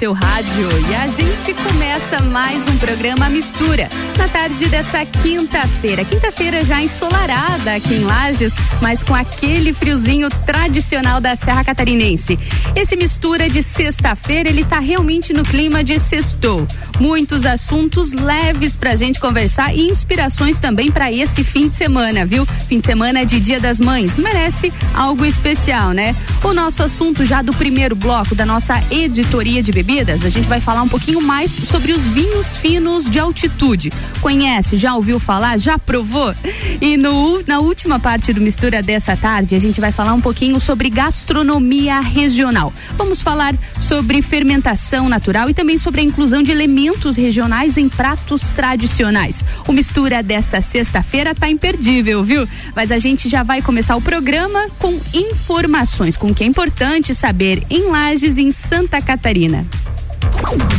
seu rádio e a gente começa mais um programa Mistura na tarde dessa quinta-feira. Quinta-feira já ensolarada aqui em Lages, mas com aquele friozinho tradicional da Serra Catarinense. Esse Mistura de sexta-feira, ele tá realmente no clima de sextou. Muitos assuntos leves pra gente conversar e inspirações também para esse fim de semana, viu? Fim de semana de Dia das Mães, merece algo especial, né? O nosso assunto já do primeiro bloco da nossa editoria de bebidas, a gente vai falar um pouquinho mais sobre os vinhos finos de altitude. Conhece? Já ouviu falar? Já provou? E no, na última parte do Mistura dessa tarde, a gente vai falar um pouquinho sobre gastronomia regional. Vamos falar sobre fermentação natural e também sobre a inclusão de elementos regionais em pratos tradicionais. O Mistura dessa sexta-feira tá imperdível, viu? Mas a gente já vai começar o programa com informações, com o que é importante saber em Lages, em Santa Catarina.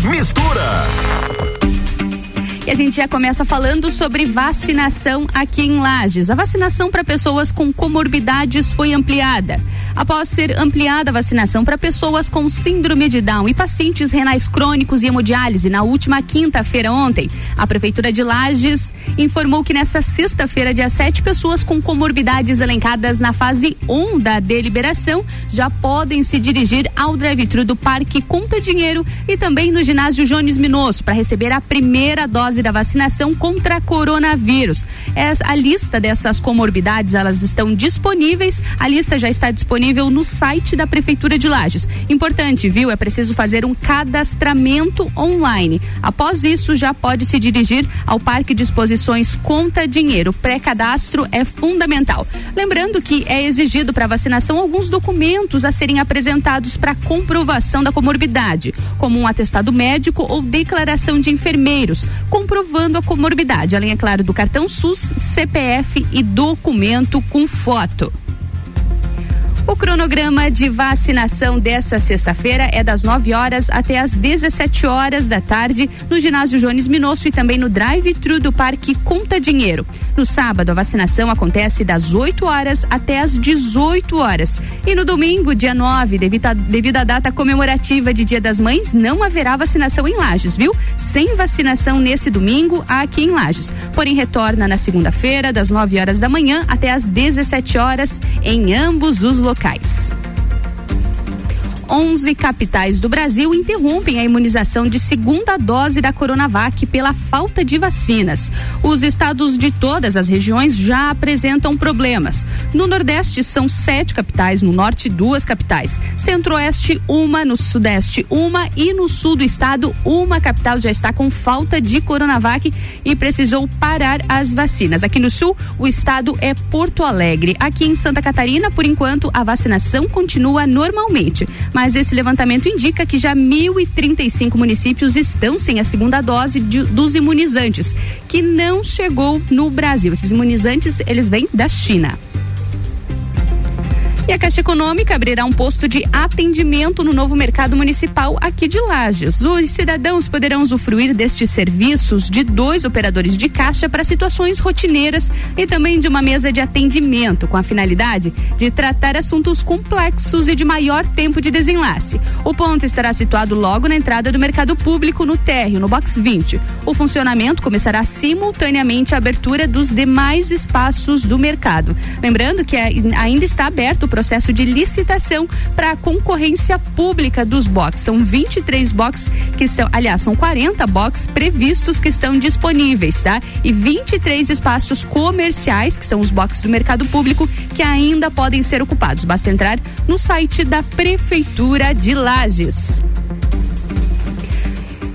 Mistura. A gente já começa falando sobre vacinação aqui em Lages. A vacinação para pessoas com comorbidades foi ampliada. Após ser ampliada a vacinação para pessoas com síndrome de Down e pacientes renais crônicos e hemodiálise na última quinta-feira ontem, a Prefeitura de Lages informou que nessa sexta-feira, dia 7, pessoas com comorbidades elencadas na fase 1 um da deliberação já podem se dirigir ao drive-thru do Parque Conta Dinheiro e também no ginásio Jones Minosso para receber a primeira dose da vacinação contra coronavírus. a lista dessas comorbidades, elas estão disponíveis. A lista já está disponível no site da Prefeitura de Lages. Importante, viu? É preciso fazer um cadastramento online. Após isso, já pode se dirigir ao Parque de Exposições Conta Dinheiro. Pré-cadastro é fundamental. Lembrando que é exigido para vacinação alguns documentos a serem apresentados para comprovação da comorbidade, como um atestado médico ou declaração de enfermeiros, comprovando a comorbidade, além, é claro, do cartão SUS, CPF e documento com foto. O cronograma de vacinação dessa sexta-feira é das 9 horas até as 17 horas da tarde no ginásio Jones Minosso e também no drive-thru do Parque Conta Dinheiro. No sábado, a vacinação acontece das 8 horas até as 18 horas. E no domingo, dia 9, devido, a, devido à data comemorativa de Dia das Mães, não haverá vacinação em Lages, viu? Sem vacinação nesse domingo aqui em Lages. Porém, retorna na segunda-feira, das 9 horas da manhã até as 17 horas, em ambos os locais locais. 11 capitais do Brasil interrompem a imunização de segunda dose da Coronavac pela falta de vacinas. Os estados de todas as regiões já apresentam problemas. No Nordeste são sete capitais, no Norte duas capitais, Centro-Oeste uma, no Sudeste uma e no Sul do estado uma capital já está com falta de Coronavac e precisou parar as vacinas. Aqui no Sul o estado é Porto Alegre. Aqui em Santa Catarina, por enquanto, a vacinação continua normalmente. Mas mas esse levantamento indica que já 1.035 municípios estão sem a segunda dose de, dos imunizantes, que não chegou no Brasil. Esses imunizantes, eles vêm da China. E a Caixa Econômica abrirá um posto de atendimento no novo mercado municipal aqui de Lages. Os cidadãos poderão usufruir destes serviços de dois operadores de caixa para situações rotineiras e também de uma mesa de atendimento, com a finalidade de tratar assuntos complexos e de maior tempo de desenlace. O ponto estará situado logo na entrada do mercado público no térreo, no box 20. O funcionamento começará simultaneamente a abertura dos demais espaços do mercado. Lembrando que ainda está aberto o processo de licitação para a concorrência pública dos boxes. São 23 boxes que são, aliás, são 40 boxes previstos que estão disponíveis, tá? E 23 espaços comerciais, que são os boxes do mercado público, que ainda podem ser ocupados. Basta entrar no site da Prefeitura de Lages.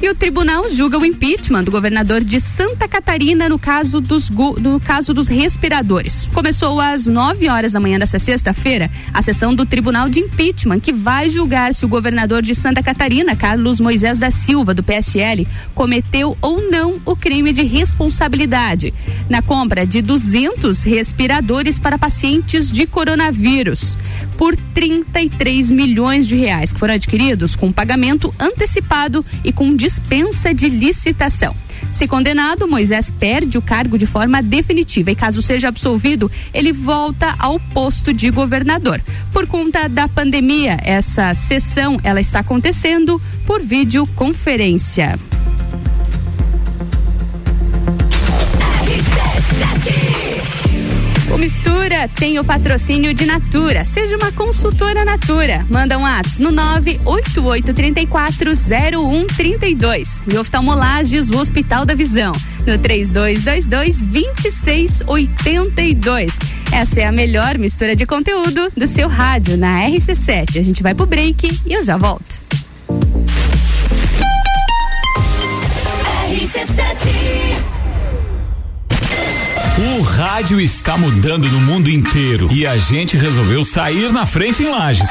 E o tribunal julga o impeachment do governador de Santa Catarina no caso dos, no caso dos respiradores. Começou às 9 horas da manhã dessa sexta-feira a sessão do tribunal de impeachment que vai julgar se o governador de Santa Catarina, Carlos Moisés da Silva, do PSL, cometeu ou não o crime de responsabilidade na compra de 200 respiradores para pacientes de coronavírus por 33 milhões de reais que foram adquiridos com pagamento antecipado e com dispensa de licitação. Se condenado, Moisés perde o cargo de forma definitiva e caso seja absolvido, ele volta ao posto de governador. Por conta da pandemia, essa sessão ela está acontecendo por videoconferência. O Mistura tem o patrocínio de Natura. Seja uma consultora Natura. Manda um ato no 988340132. E oftalmolages, o Hospital da Visão. No 3222-2682. Essa é a melhor mistura de conteúdo do seu rádio na RC7. A gente vai pro break e eu já volto. RC7 o rádio está mudando no mundo inteiro e a gente resolveu sair na frente em Lages.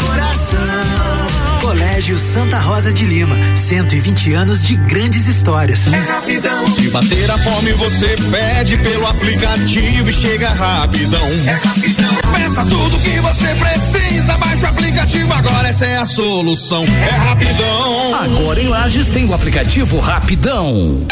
Colégio Santa Rosa de Lima, 120 anos de grandes histórias. É rapidão. Se bater a fome, você pede pelo aplicativo e chega rapidão. É rapidão. Peça tudo que você precisa, baixa o aplicativo agora, essa é a solução. É rapidão. Agora em Lages tem o aplicativo Rapidão.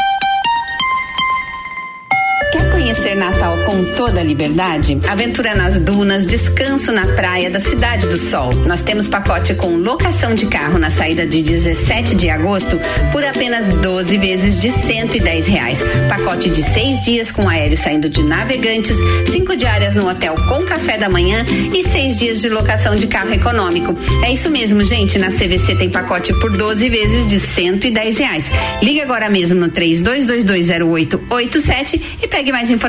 Quer conhecer Natal com toda a liberdade? Aventura nas dunas, descanso na praia da Cidade do Sol. Nós temos pacote com locação de carro na saída de 17 de agosto por apenas 12 vezes de 110 reais. Pacote de seis dias com aéreo saindo de Navegantes, cinco diárias no hotel com café da manhã e seis dias de locação de carro econômico. É isso mesmo, gente. Na CVC tem pacote por 12 vezes de 110 reais. Ligue agora mesmo no 32220887 e Pegue mais informações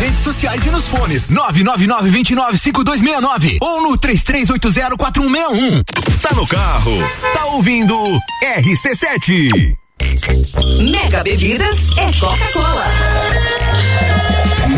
redes sociais e nos fones. 999-295269 ou no 33804161. Tá no carro, tá ouvindo RC7. Mega Bebidas é Coca-Cola.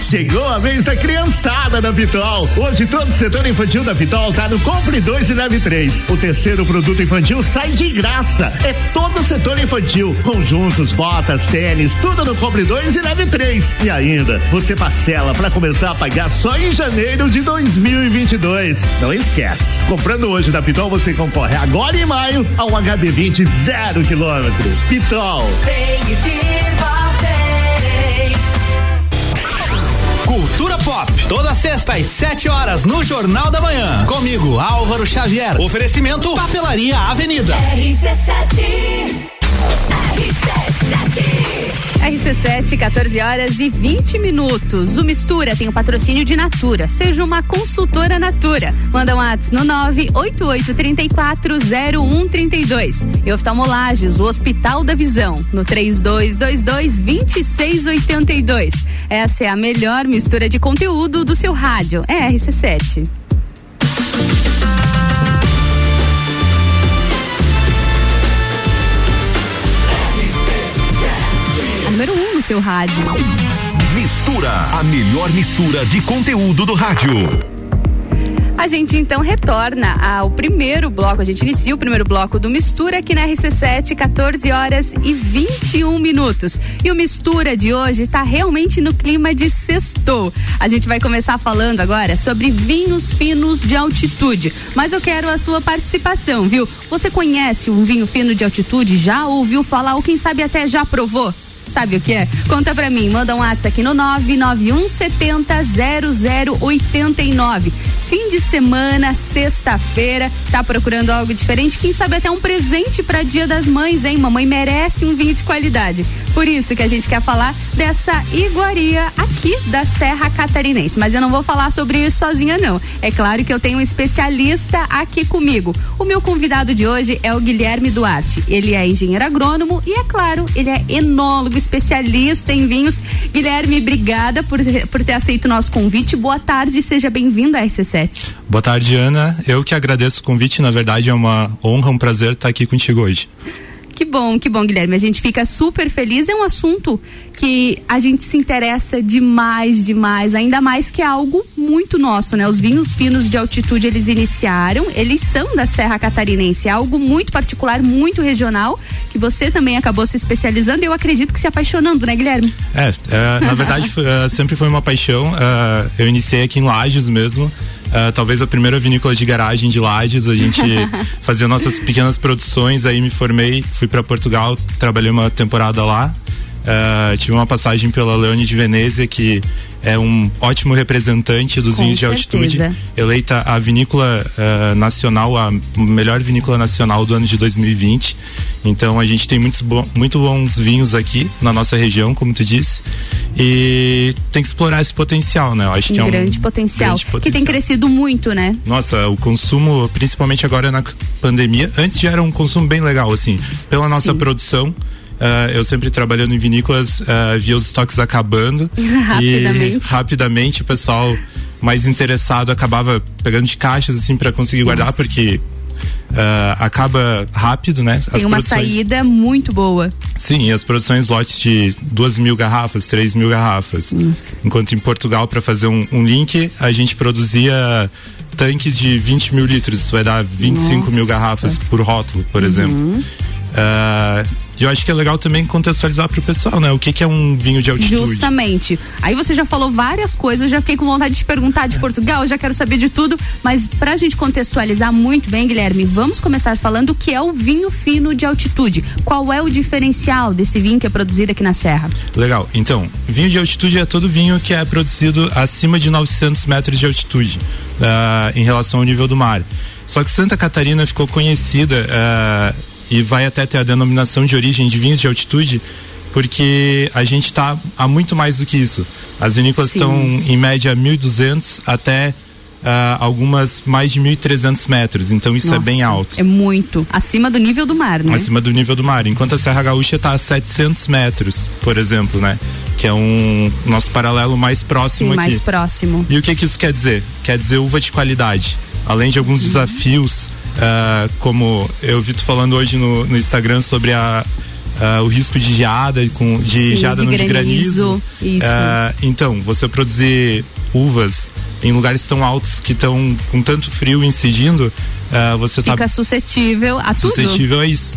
Chegou a vez da criançada da Pitol. Hoje todo o setor infantil da Pitol tá no Compre 2 e Leve 3. O terceiro produto infantil sai de graça. É todo o setor infantil. Conjuntos, botas, tênis, tudo no Compre 2 e Leve 3. E ainda, você parcela para começar a pagar só em janeiro de 2022. Não esquece. Comprando hoje da Pitol, você concorre agora em maio a um HB20 zero quilômetro. Pitol. Vem viva, Cultura Pop, toda sexta às 7 horas no Jornal da Manhã. Comigo, Álvaro Xavier. Oferecimento Papelaria Avenida. RC7. RC7, 14 horas e 20 minutos. O Mistura tem o patrocínio de Natura. Seja uma consultora Natura. Manda um WhatsApp no 988340132. E oftalmolages, o Hospital da Visão, no 3222-2682. Essa é a melhor mistura de conteúdo do seu rádio. É RC7. Seu rádio. Mistura, a melhor mistura de conteúdo do rádio. A gente então retorna ao primeiro bloco. A gente inicia o primeiro bloco do Mistura aqui na RC7, 14 horas e 21 minutos. E o Mistura de hoje está realmente no clima de sextou. A gente vai começar falando agora sobre vinhos finos de altitude. Mas eu quero a sua participação, viu? Você conhece um vinho fino de altitude? Já ouviu falar ou quem sabe até já provou? Sabe o que é? Conta pra mim, manda um WhatsApp aqui no 991 70 0089. Fim de semana, sexta-feira, tá procurando algo diferente? Quem sabe até um presente para Dia das Mães, hein? Mamãe merece um vinho de qualidade. Por isso que a gente quer falar dessa iguaria aqui da Serra Catarinense. Mas eu não vou falar sobre isso sozinha, não. É claro que eu tenho um especialista aqui comigo. O meu convidado de hoje é o Guilherme Duarte. Ele é engenheiro agrônomo e, é claro, ele é enólogo, especialista em vinhos. Guilherme, obrigada por, por ter aceito o nosso convite. Boa tarde, seja bem-vindo à RC7. Boa tarde, Ana. Eu que agradeço o convite. Na verdade, é uma honra, um prazer estar aqui contigo hoje. Que bom, que bom, Guilherme. A gente fica super feliz. É um assunto que a gente se interessa demais, demais. Ainda mais que é algo muito nosso, né? Os vinhos finos de altitude eles iniciaram, eles são da Serra Catarinense. É algo muito particular, muito regional, que você também acabou se especializando eu acredito que se apaixonando, né, Guilherme? É, é na verdade, é, sempre foi uma paixão. é, eu iniciei aqui em Lages mesmo. É, talvez a primeira vinícola de garagem de Lages, a gente fazia nossas pequenas produções, aí me formei, fui para Portugal, trabalhei uma temporada lá. É, tive uma passagem pela Leone de Venezia, que é um ótimo representante dos Com vinhos de altitude. certeza. Eleita a vinícola eh, nacional, a melhor vinícola nacional do ano de 2020. Então a gente tem muitos bo- muito bons vinhos aqui na nossa região, como tu disse. E tem que explorar esse potencial, né? Eu acho Um que é um grande potencial, grande que tem potencial. crescido muito, né? Nossa, o consumo, principalmente agora na pandemia, antes já era um consumo bem legal, assim, pela nossa Sim. produção. Ah, eu sempre trabalhando em vinícolas, ah, via os estoques acabando. Rapidamente. E rapidamente o pessoal mais interessado acabava pegando de caixas, assim, para conseguir guardar, porque ah, acaba rápido, né? Tem uma saída muito boa. Sim, as produções lotes de duas mil garrafas, três mil garrafas. Enquanto em Portugal, para fazer um, um link, a gente produzia tanques de 20 mil litros, isso vai dar 25 mil Nossa. garrafas por rótulo, por exemplo. Ah, e eu acho que é legal também contextualizar pro pessoal, né? O que, que é um vinho de altitude? Justamente. Aí você já falou várias coisas, eu já fiquei com vontade de te perguntar de Portugal, já quero saber de tudo, mas pra gente contextualizar muito bem, Guilherme, vamos começar falando o que é o vinho fino de altitude. Qual é o diferencial desse vinho que é produzido aqui na Serra? Legal. Então, vinho de altitude é todo vinho que é produzido acima de 900 metros de altitude ah, em relação ao nível do mar. Só que Santa Catarina ficou conhecida ah, e vai até ter a denominação de origem de vinhos de altitude porque a gente está a muito mais do que isso. As vinícolas Sim. estão em média 1.200 até ah, algumas mais de 1.300 metros. Então isso é Nossa, bem alto. É muito. Acima do nível do mar, né? Acima do nível do mar. Enquanto a Serra Gaúcha está a 700 metros, por exemplo, né? Que é um nosso paralelo mais próximo Sim, aqui. mais próximo. E o que que isso quer dizer? Quer dizer uva de qualidade. Além de alguns desafios, ah, como eu vi tu falando hoje no, no Instagram sobre a, ah, o risco de geada, com, de Sim, geada de não de granizo, granizo. Ah, então, você produzir uvas em lugares tão altos que estão com tanto frio incidindo, ah, você está Fica suscetível a tudo. suscetível a isso.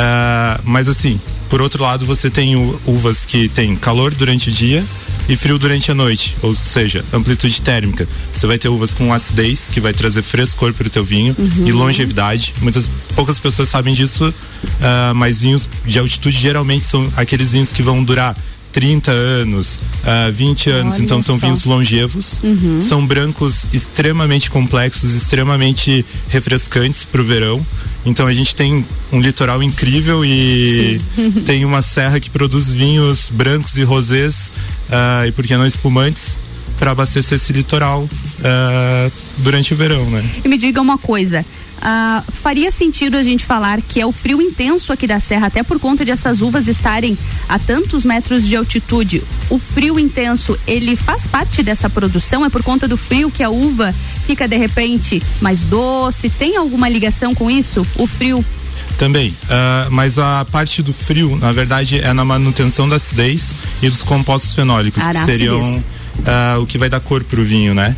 Ah, mas assim, por outro lado, você tem uvas que tem calor durante o dia e frio durante a noite, ou seja, amplitude térmica. Você vai ter uvas com acidez, que vai trazer frescor para o teu vinho Uhum. e longevidade. Muitas poucas pessoas sabem disso, ah, mas vinhos de altitude geralmente são aqueles vinhos que vão durar 30 anos, ah, 20 anos, Olha então são só. vinhos longevos. Uhum. São brancos extremamente complexos, extremamente refrescantes para o verão. Então a gente tem um litoral incrível e tem uma serra que produz vinhos brancos e rosés ah, e por que não espumantes para abastecer esse litoral ah, durante o verão, né? E me diga uma coisa. Ah, faria sentido a gente falar que é o frio intenso aqui da Serra, até por conta de essas uvas estarem a tantos metros de altitude. O frio intenso, ele faz parte dessa produção? É por conta do frio que a uva fica de repente mais doce? Tem alguma ligação com isso? O frio? Também, ah, mas a parte do frio, na verdade, é na manutenção da acidez e dos compostos fenólicos, Ah, que na seriam acidez. Ah, o que vai dar cor pro vinho, né?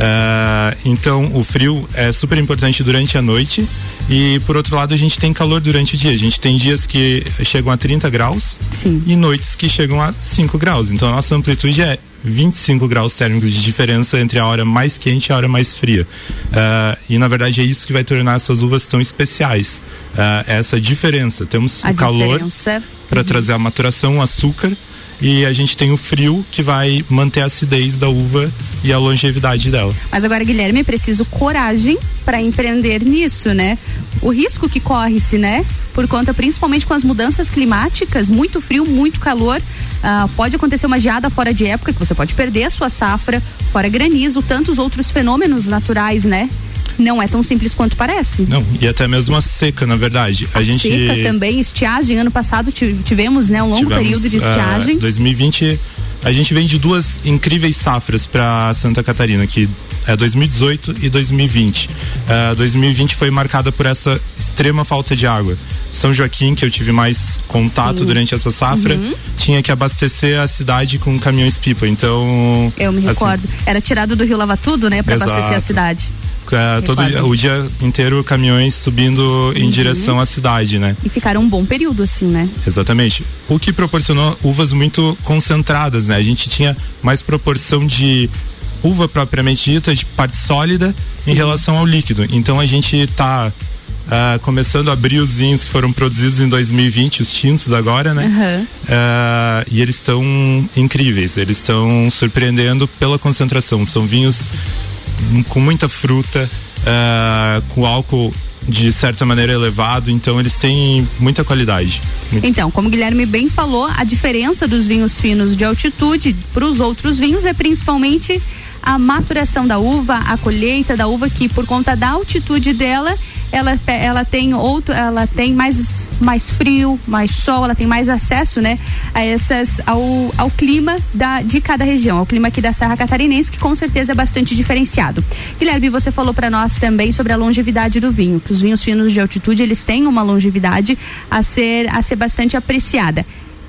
Ah, então, o frio é super importante durante a noite e, por outro lado, a gente tem calor durante o dia. A gente tem dias que chegam a 30 graus e noites que chegam a 5 graus. Então, a nossa amplitude é 25 graus térmicos de diferença entre a hora mais quente e a hora mais fria. Ah, e na verdade é isso que vai tornar essas uvas tão especiais. Ah, essa diferença. Temos A o calor para Uhum. trazer a maturação, o açúcar. E a gente tem o frio que vai manter a acidez da uva e a longevidade dela. Mas agora, Guilherme, é preciso coragem para empreender nisso, né? O risco que corre-se, né? Por conta, principalmente com as mudanças climáticas, muito frio, muito calor. ah, pode acontecer uma geada fora de época, que você pode perder a sua safra, fora granizo, tantos outros fenômenos naturais, né? Não é tão simples quanto parece. Não, e até mesmo a seca, na verdade. A, gente Seca também, estiagem. Ano passado ti- tivemos, né, um longo tivemos, período de ah, estiagem. 2020, a gente vem de duas incríveis safras para Santa Catarina, que é 2018 e 2020. Ah, 2020 foi marcada por essa extrema falta de água. São Joaquim, que eu tive mais contato Sim. durante essa safra, Uhum. tinha que abastecer a cidade com caminhões pipa. Então, Eu me assim, recordo. Era tirado do Rio Lava Tudo, né, para abastecer a cidade. É, todo Recordo. o dia inteiro caminhões subindo em Uhum. direção à cidade, né? E ficaram um bom período, assim, né? Exatamente. O que proporcionou uvas muito concentradas, né? A gente tinha mais proporção de uva propriamente dita, de parte sólida, em relação ao líquido. Então a gente está começando a abrir os vinhos que foram produzidos em 2020, os tintos agora, né? Aham. Ah, e eles estão incríveis, eles estão surpreendendo pela concentração. São vinhos com muita fruta, ah, com álcool de certa maneira elevado, então eles têm muita qualidade. Muito- Então, como o Guilherme bem falou, a diferença dos vinhos finos de altitude para os outros vinhos é principalmente a maturação da uva, a colheita da uva, que por conta da altitude dela, ela, ela tem outro, ela tem mais, mais frio, mais sol, ela tem mais acesso, né, a essas, ao, ao clima da, de cada região, ao clima aqui da Serra Catarinense, que com certeza é bastante diferenciado. Guilherme, você falou para nós também sobre a longevidade do vinho, que os vinhos finos de altitude, eles têm uma longevidade a ser, a ser bastante apreciada.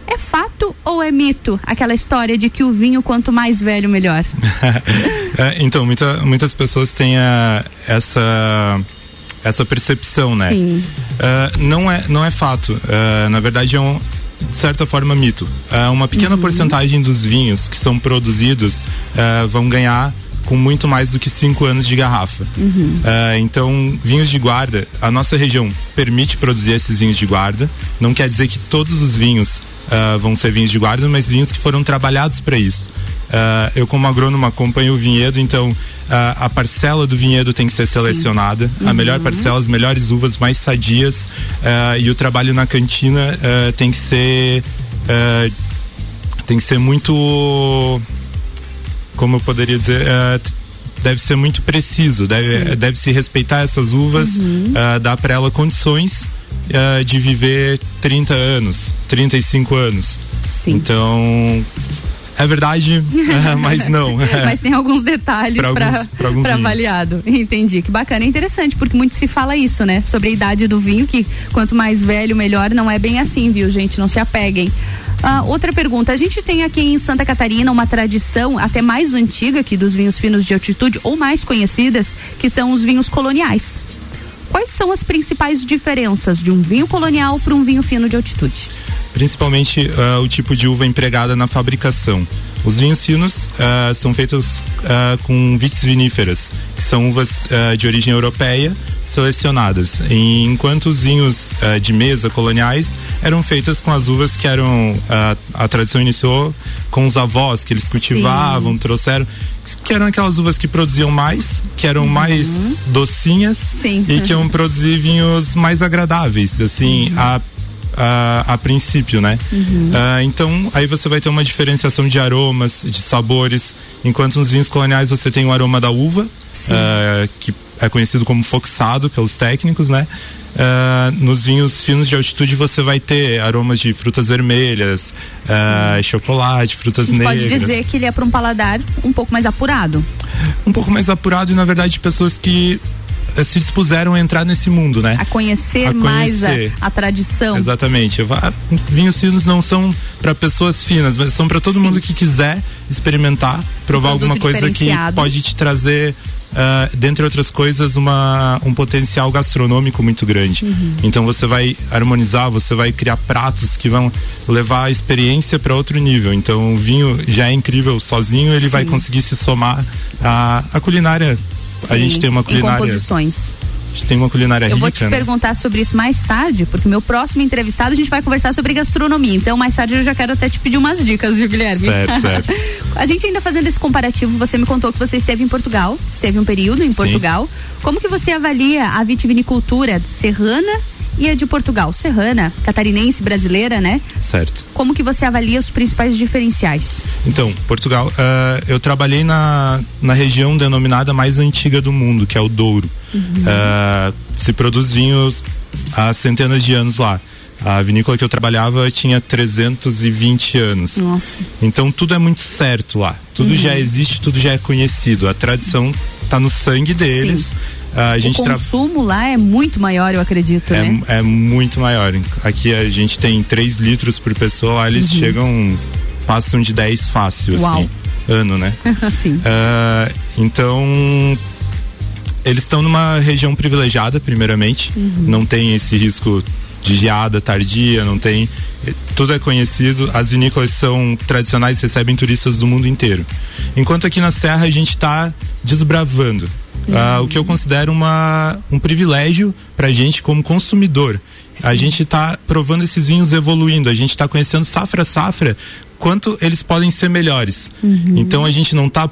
É fato ou é mito aquela história de que o vinho quanto mais velho melhor? É, então, muita, muitas pessoas têm a- essa essa percepção, né? Sim. Ah, não é não é fato. Ah, na verdade é um de certa forma mito. Ah, uma pequena porcentagem dos vinhos que são produzidos vão ganhar com muito mais do que cinco anos de garrafa. Ah, então, vinhos de guarda, a nossa região permite produzir esses vinhos de guarda. Não quer dizer que todos os vinhos ah, vão ser vinhos de guarda, mas vinhos que foram trabalhados para isso. Ah, eu, como agrônomo, acompanho o vinhedo, então ah, a parcela do vinhedo tem que ser selecionada. A Uhum. melhor parcela, as melhores uvas mais sadias ah, e o trabalho na cantina tem que ser. tem que ser muito como eu poderia dizer, deve ser muito preciso, deve, deve se respeitar essas uvas, Uhum. dar para ela condições de viver 30 anos, 35 anos. Então, É verdade, é, mas não. Mas tem alguns detalhes para avaliado. Entendi. Que bacana. É interessante, porque muito se fala isso, né? Sobre a idade do vinho, que quanto mais velho, melhor. Não é bem assim, viu, gente? Não se apeguem. Ah, outra pergunta. A gente tem aqui em Santa Catarina uma tradição até mais antiga aqui dos vinhos finos de altitude, ou mais conhecidas, que são os vinhos coloniais. Quais são as principais diferenças de um vinho colonial para um vinho fino de altitude? Principalmente ah, o tipo de uva empregada na fabricação. Os vinhos finos ah, são feitos ah, com vites viníferas, que são uvas de origem europeia selecionadas, enquanto os vinhos ah, de mesa coloniais eram feitas com as uvas que eram ah, a tradição iniciou com os avós que eles cultivavam, trouxeram que eram aquelas uvas que produziam mais, que eram mais docinhas e que iam produzir vinhos mais agradáveis, assim, a a, a princípio, né? Uhum. Ah, então, aí você vai ter uma diferenciação de aromas, de sabores, enquanto nos vinhos coloniais você tem o aroma da uva, ah, que é conhecido como foxado pelos técnicos, né? Ah, nos vinhos finos de altitude você vai ter aromas de frutas vermelhas, ah, chocolate, frutas negras. pode dizer que ele é para um paladar um pouco mais apurado. Um pouco mais apurado e, na verdade, pessoas que eh, se dispuseram a entrar nesse mundo, né? A conhecer, A mais a, conhecer. a tradição. Exatamente. Vinhos finos não são para pessoas finas, mas são para todo mundo que quiser experimentar, provar Um alguma coisa que pode te trazer, ah, dentre outras coisas, uma, um potencial gastronômico muito grande. Uhum. Então você vai harmonizar, você vai criar pratos que vão levar a experiência para outro nível. Então o vinho já é incrível sozinho, ele vai Sim. conseguir se somar à, à culinária. a Sim, gente tem uma Em culinária. composições. A gente tem uma culinária Eu rica. vou te né? perguntar sobre isso mais tarde, porque meu próximo entrevistado a gente vai conversar sobre gastronomia. Então, mais tarde eu já quero até te pedir umas dicas, viu, Guilherme? Certo, certo. a gente ainda fazendo esse comparativo, você me contou que você esteve em Portugal, esteve um período em Sim. Portugal. Como que você avalia a vitivinicultura serrana e a de Portugal? Serrana, catarinense, brasileira, né? Certo. Como que você avalia os principais diferenciais? Então, Portugal, ah, eu trabalhei na, na região denominada mais antiga do mundo, que é o Douro. Uhum. Ah, se produz vinhos há centenas de anos lá. A vinícola que eu trabalhava tinha 320 anos. Nossa. Então tudo é muito certo lá. Tudo Uhum. já existe, tudo já é conhecido. A tradição tá no sangue deles. Ah, a gente o tra- consumo lá é muito maior, eu acredito, né? é, é muito maior. Aqui a gente tem 3 litros por pessoa, lá eles Uhum. chegam, passam de 10 fácil, Uau. assim, ano, né? Sim. Ah, então, eles estão numa região privilegiada, primeiramente. Uhum. Não tem esse risco de geada tardia, não tem. Tudo é conhecido. As vinícolas são tradicionais, recebem turistas do mundo inteiro. Enquanto aqui na Serra a gente está desbravando. Ah, o que eu considero uma, um privilégio pra gente como consumidor. A gente está provando esses vinhos evoluindo, a gente está conhecendo safra a safra quanto eles podem ser melhores. Uhum. Então a gente não está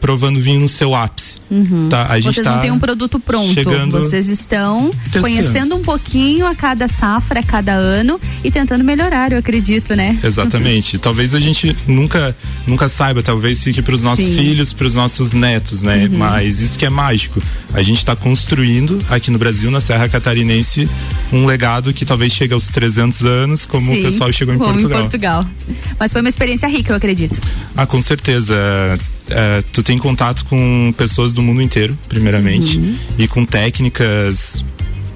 provando vinho no seu ápice. Uhum. Tá, a gente Vocês tá não têm um produto pronto. chegando- Vocês estão Testando. conhecendo um pouquinho a cada safra, a cada ano e tentando melhorar, eu acredito, né? Exatamente. talvez a gente nunca nunca saiba, talvez fique para os nossos Sim. filhos, para os nossos netos, né? Uhum. Mas isso que é mágico. A gente está construindo aqui no Brasil, na Serra Catarinense, um legado que talvez chegue aos 300 anos, como Sim, o pessoal chegou em Portugal. em Portugal. Mas foi uma experiência rica, eu acredito. Ah, com certeza. É, tu tem contato com pessoas do mundo inteiro, primeiramente, Uhum. e com técnicas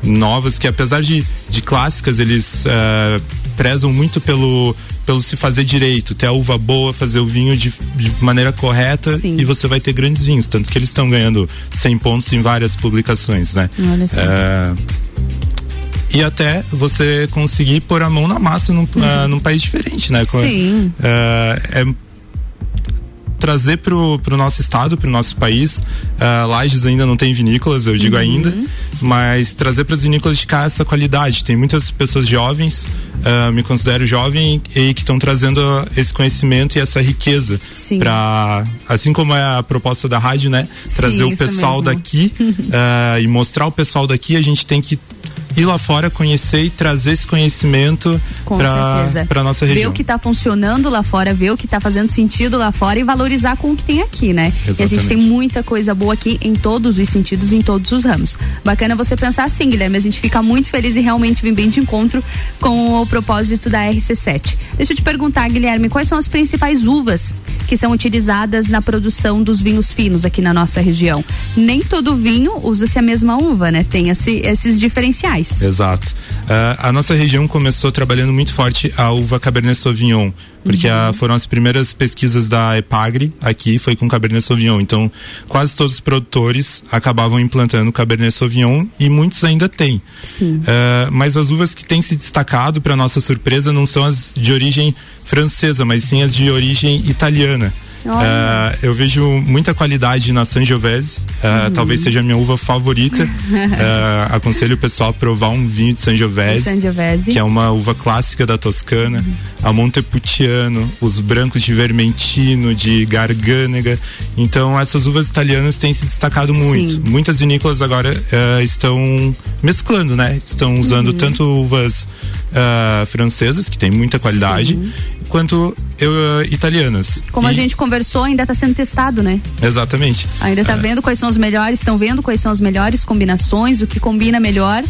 novas que, apesar de, de clássicas, eles é, prezam muito pelo pelo se fazer direito, ter a uva boa, fazer o vinho de, de maneira correta Sim. e você vai ter grandes vinhos, tanto que eles estão ganhando 100 pontos em várias publicações, né? Olha só. É, e até você conseguir pôr a mão na massa num, ah, num país diferente, né? Uhum. Sim. é, é trazer pro, pro nosso estado, pro nosso país. Uh, Lages ainda não tem vinícolas, eu digo Uhum. ainda, mas trazer para as vinícolas de cá essa qualidade. Tem muitas pessoas jovens, uh, me considero jovem, e que estão trazendo esse conhecimento e essa riqueza Sim. para assim como é a proposta da rádio, né? Trazer Sim, o pessoal mesmo. daqui uh, e mostrar o pessoal daqui, a gente tem que ir lá fora, conhecer e trazer esse conhecimento para nossa Ver região. o que está funcionando lá fora, ver o que está fazendo sentido lá fora e valorizar com o que tem aqui, né? E a gente Exatamente. tem muita coisa boa aqui em todos os sentidos, em todos os ramos. Bacana você pensar assim, Guilherme. A gente fica muito feliz e realmente vem bem de encontro com o propósito da RC7. Deixa eu te perguntar, Guilherme, quais são as principais uvas que são utilizadas na produção dos vinhos finos aqui na nossa região? Nem todo vinho usa-se a mesma uva, né? Tem esse- esses diferenciais. Exato. Ah, a nossa região começou trabalhando muito forte a uva Cabernet Sauvignon, porque Uhum. ah, foram as primeiras pesquisas da Epagre aqui, foi com Cabernet Sauvignon. Então, quase todos os produtores acabavam implantando Cabernet Sauvignon e muitos ainda têm. Sim. Ah, mas as uvas que têm se destacado, para nossa surpresa, não são as de origem francesa, mas sim as de origem italiana. Ah, eu vejo muita qualidade na Sangiovese, ah, Uhum. talvez seja a minha uva favorita. Ah, aconselho o pessoal a provar um vinho de Sangiovese, Sangiovese. que é uma uva clássica da Toscana, a Montepulciano, os brancos de Vermentino, de Garganega. Então essas uvas italianas têm se destacado muito. Sim. Muitas vinícolas agora ah, estão mesclando, né? Estão usando Uhum. tanto uvas francesas, que têm muita qualidade, quanto ah, italianas. Como a E- gente conversou, ainda está sendo testado, né? Exatamente. Ainda tá vendo quais são os melhores, estão vendo quais são as melhores combinações, o que combina melhor.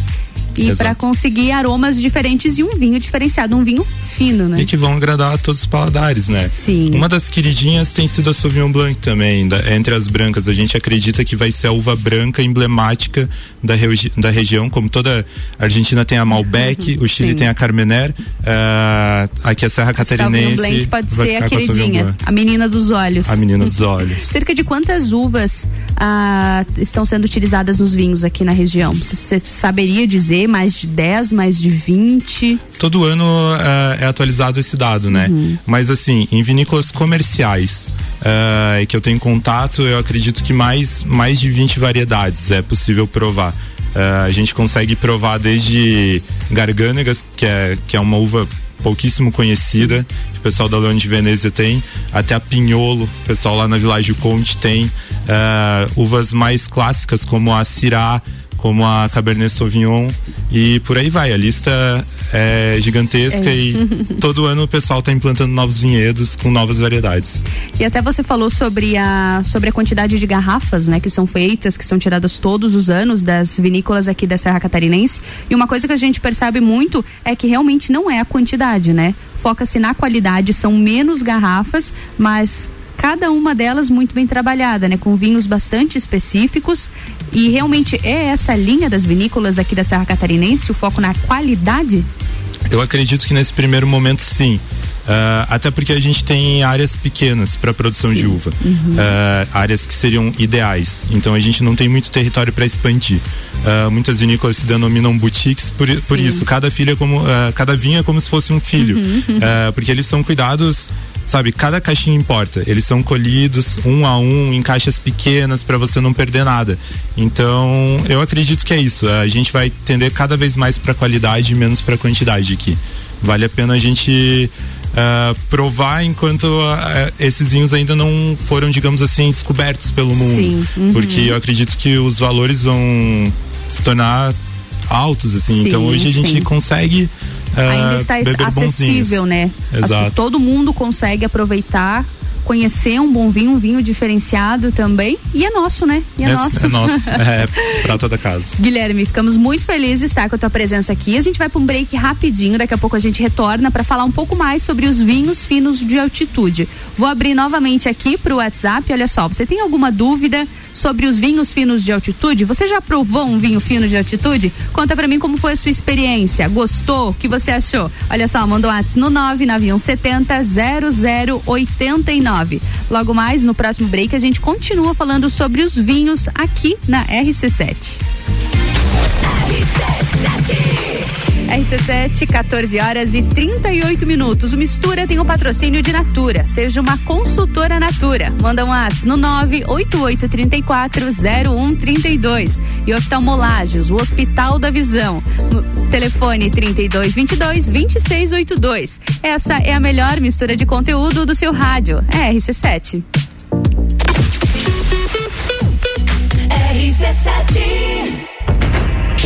E para conseguir aromas diferentes e um vinho diferenciado, um vinho fino, né? E que vão agradar a todos os paladares, né? Sim. Uma das queridinhas tem sido a Sauvignon Blanc também, da- entre as brancas. A gente acredita que vai ser a uva branca emblemática da, regi- da região, como toda a Argentina tem a Malbec, o Chile Sim. tem a Carmener, ah, aqui a Serra Catarinense pode ser a queridinha, Blanc. a menina dos olhos. A menina dos olhos. Cerca de quantas uvas ah, estão sendo utilizadas nos vinhos aqui na região? Você saberia dizer mais de 10, mais de 20? Todo ano ah, é atualizado esse dado, né? Mas assim, em vinícolas comerciais ah, que eu tenho contato, eu acredito que mais, mais de 20 variedades é possível provar. Ah, a gente consegue provar desde Garganegas, que é, que é uma uva pouquíssimo conhecida, que o pessoal da Leone de Venezia tem, até a Pinholo, o pessoal lá na Village Conte tem, ah, uvas mais clássicas como a Syrah, como a Cabernet Sauvignon e por aí vai. A lista é gigantesca É. e todo ano o pessoal está implantando novos vinhedos com novas variedades. E até você falou sobre a, sobre a quantidade de garrafas, né, que são feitas, que são tiradas todos os anos das vinícolas aqui da Serra Catarinense. E uma coisa que a gente percebe muito é que realmente não é a quantidade, né? Foca-se na qualidade, são menos garrafas, mas cada uma delas muito bem trabalhada, né, com vinhos bastante específicos. E realmente é essa linha das vinícolas aqui da Serra Catarinense, o foco na qualidade? Eu acredito que nesse primeiro momento sim. Ah, até porque a gente tem áreas pequenas para produção de uva, Uhum. Ah, áreas que seriam ideais. Então a gente não tem muito território para expandir. Ah, muitas vinícolas se denominam boutiques por, por isso. Cada filho é como, cada vinho é como se fosse um filho, Uhum. Porque eles são cuidados. Sabe, cada caixinha importa. Eles são colhidos um a um em caixas pequenas para você não perder nada. Então, eu acredito que é isso. A gente vai tender cada vez mais para qualidade e menos para quantidade aqui. Vale a pena a gente ah, provar enquanto ah, esses vinhos ainda não foram, digamos assim, descobertos pelo mundo. Sim, uhum. Porque eu acredito que os valores vão se tornar altos, assim. Sim, então hoje a gente sim. consegue. Ah, ainda está acessível, vinhos. né? Exato. todo mundo consegue aproveitar, conhecer um bom vinho, um vinho diferenciado também. E é nosso, né? E é, É- nosso. É nosso, é prata da casa. Guilherme, ficamos muito felizes de estar com a tua presença aqui. A gente vai para um break rapidinho, daqui a pouco a gente retorna para falar um pouco mais sobre os vinhos finos de altitude. Vou abrir novamente aqui para o WhatsApp. Olha só, você tem alguma dúvida sobre os vinhos finos de altitude? Você já provou um vinho fino de altitude? Conta para mim como foi a sua experiência. Gostou? O que você achou? Olha só, manda um WhatsApp no 99170 0089. Logo mais, no próximo break, a gente continua falando sobre os vinhos aqui na RC7. RC7, 14 horas e 38 minutos. O Mistura tem o patrocínio de Natura. Seja uma consultora Natura. Manda um WhatsApp no 988340132. E Oftalmolages, o Hospital da Visão. Telefone 3222 2682. Essa é a melhor mistura de conteúdo do seu rádio. É RC7. RC7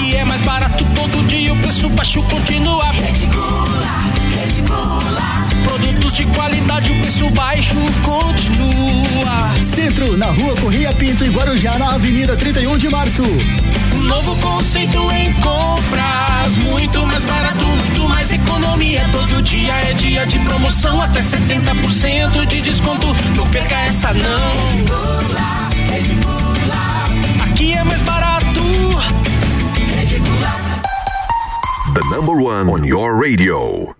E é mais barato todo dia, o preço baixo continua. Produtos de qualidade, o preço baixo continua. Centro, na rua Correia Pinto e Guarujá, na Avenida 31 de Março. Um novo conceito em compras, muito mais barato, muito mais economia. Todo dia é dia de promoção, até 70% de desconto. Não perca essa não. Aqui The number one on your radio.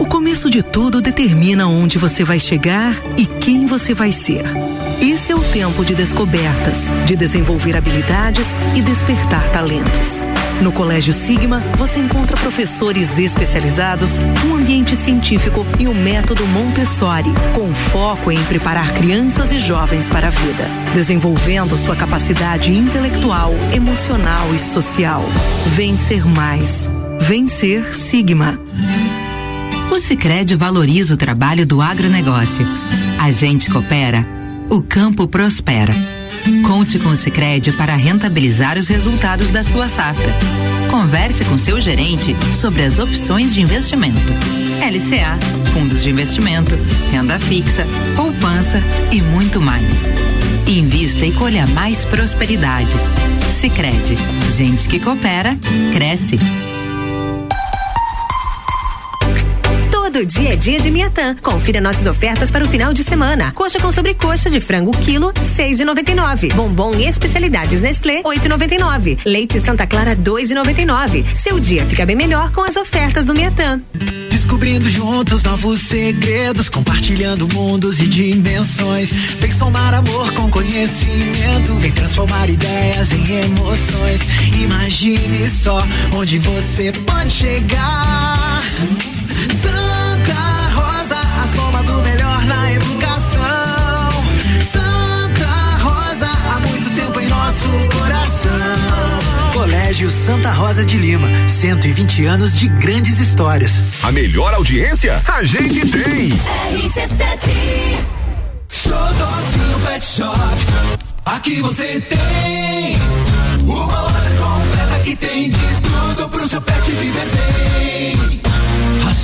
O começo de tudo determina onde você vai chegar e quem você vai ser. Esse é o tempo de descobertas, de desenvolver habilidades e despertar talentos. No Colégio Sigma, você encontra professores especializados, um ambiente científico e o método Montessori, com foco em preparar crianças e jovens para a vida, desenvolvendo sua capacidade intelectual, emocional e social. Vencer mais. Vencer Sigma. O Sicredi valoriza o trabalho do agronegócio. A gente coopera, o campo prospera. Conte com o Sicredi para rentabilizar os resultados da sua safra. Converse com seu gerente sobre as opções de investimento. LCA, fundos de investimento, renda fixa, poupança e muito mais. Invista e colha mais prosperidade. Sicredi, gente que coopera, cresce. Todo dia é dia de Miatã. Confira nossas ofertas para o final de semana. Coxa com sobrecoxa de frango quilo, seis e noventa e nove. Bombom e especialidades Nestlé, oito e noventa e nove. Leite Santa Clara, dois e noventa e nove. Seu dia fica bem melhor com as ofertas do Miatã. Descobrindo juntos novos segredos, compartilhando mundos e dimensões. Vem somar amor com conhecimento, vem transformar ideias em emoções. Imagine só onde você pode chegar. Educação. Santa Rosa, há muito tempo em nosso coração. Colégio Santa Rosa de Lima, 120 anos de grandes histórias. A melhor audiência a gente tem. Xodózinho Pet Shop. Aqui você tem uma loja completa que tem de tudo pro seu pet viver bem.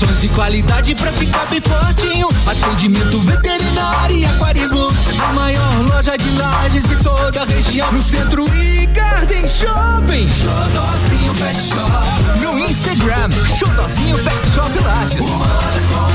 Rações de qualidade pra ficar bem fortinho. Atendimento veterinário e aquarismo. A maior loja de lajes de toda a região. No centro e Garden Shopping. Xodózinho Pet Shop. No Instagram, Xodózinho Pet Shop Lages.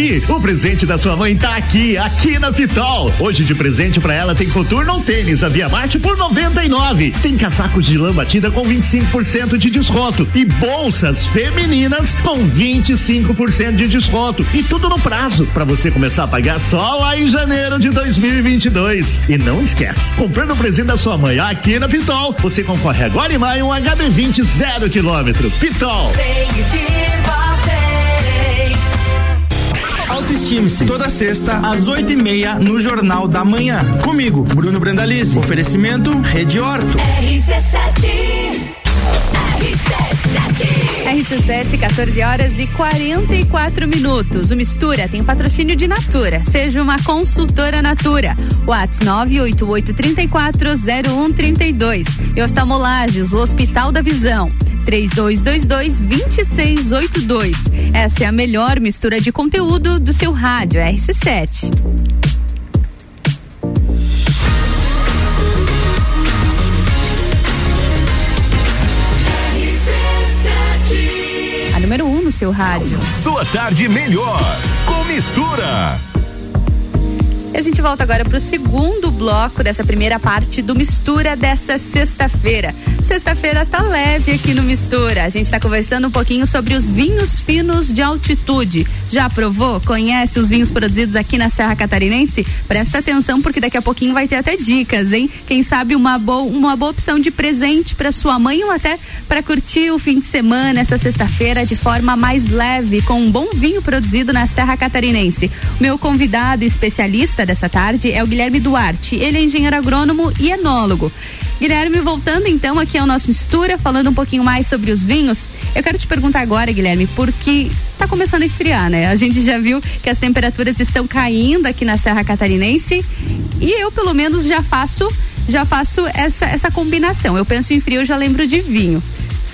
O presente da sua mãe tá aqui, aqui na Pitol. Hoje de presente pra ela tem coturno tênis, a Via Marte por 99. Tem casacos de lã batida com 25% de desconto e bolsas femininas com 25% de desconto e tudo no prazo pra você começar a pagar só lá em janeiro de 2022. E não esquece, comprando o presente da sua mãe aqui na Pitol, você concorre agora em maio um HB20 zero quilômetro. Pitol. Autoestime-se. Toda sexta, às oito e meia, no Jornal da Manhã. Comigo, Bruno Brandalize. Oferecimento Rede Horto. RC7 RC7 RC7, 14 horas e 44 minutos. O Mistura tem patrocínio de Natura. Seja uma consultora Natura. WhatsApp 988340132. E oftalmolages, o Hospital da Visão. 3222-2682. Essa é a melhor mistura de conteúdo do seu rádio RC7. A número 1 um no seu rádio. Sua tarde melhor com mistura. A gente volta agora para o segundo bloco dessa primeira parte do Mistura dessa sexta-feira. Sexta-feira tá leve aqui no Mistura. A gente está conversando um pouquinho sobre os vinhos finos de altitude. Já provou? Conhece os vinhos produzidos aqui na Serra Catarinense? Presta atenção porque daqui a pouquinho vai ter até dicas, hein? Quem sabe uma boa, uma boa opção de presente para sua mãe ou até para curtir o fim de semana essa sexta-feira de forma mais leve com um bom vinho produzido na Serra Catarinense. Meu convidado especialista dessa tarde é o Guilherme Duarte. Ele é engenheiro agrônomo e enólogo. Guilherme, voltando então aqui ao nosso mistura, falando um pouquinho mais sobre os vinhos, eu quero te perguntar agora, Guilherme, porque tá começando a esfriar, né? A gente já viu que as temperaturas estão caindo aqui na Serra Catarinense e eu pelo menos já faço já faço essa essa combinação. Eu penso em frio, eu já lembro de vinho.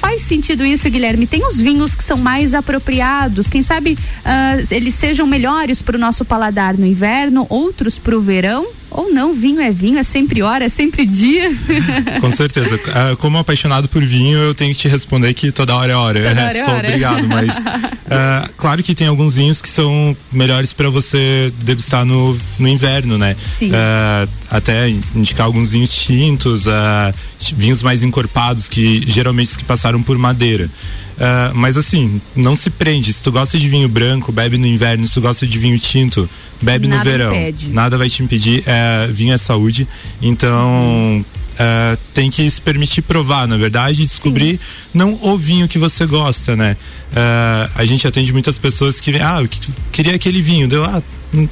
Faz sentido isso, Guilherme? Tem os vinhos que são mais apropriados, quem sabe ah, eles sejam melhores para o nosso paladar no inverno, outros para o verão? Ou não, vinho é vinho, é sempre hora, é sempre dia. Com certeza. Ah, como apaixonado por vinho, eu tenho que te responder que toda hora é hora. Toda hora é Sou hora. obrigado, mas ah, claro que tem alguns vinhos que são melhores para você degustar no, no inverno, né? Sim. Ah, até indicar alguns vinhos tintos, ah, vinhos mais encorpados que geralmente os que passaram por madeira. Ah, mas assim, não se prende. Se tu gosta de vinho branco, bebe no inverno. Se tu gosta de vinho tinto, bebe Nada no verão. impede. Nada vai te impedir. É, vinho é saúde. Então. é, tem que se permitir provar, na verdade, e descobrir não o vinho que você gosta, né? É, a gente atende muitas pessoas que, ah, eu que- queria aquele vinho, deu, ah,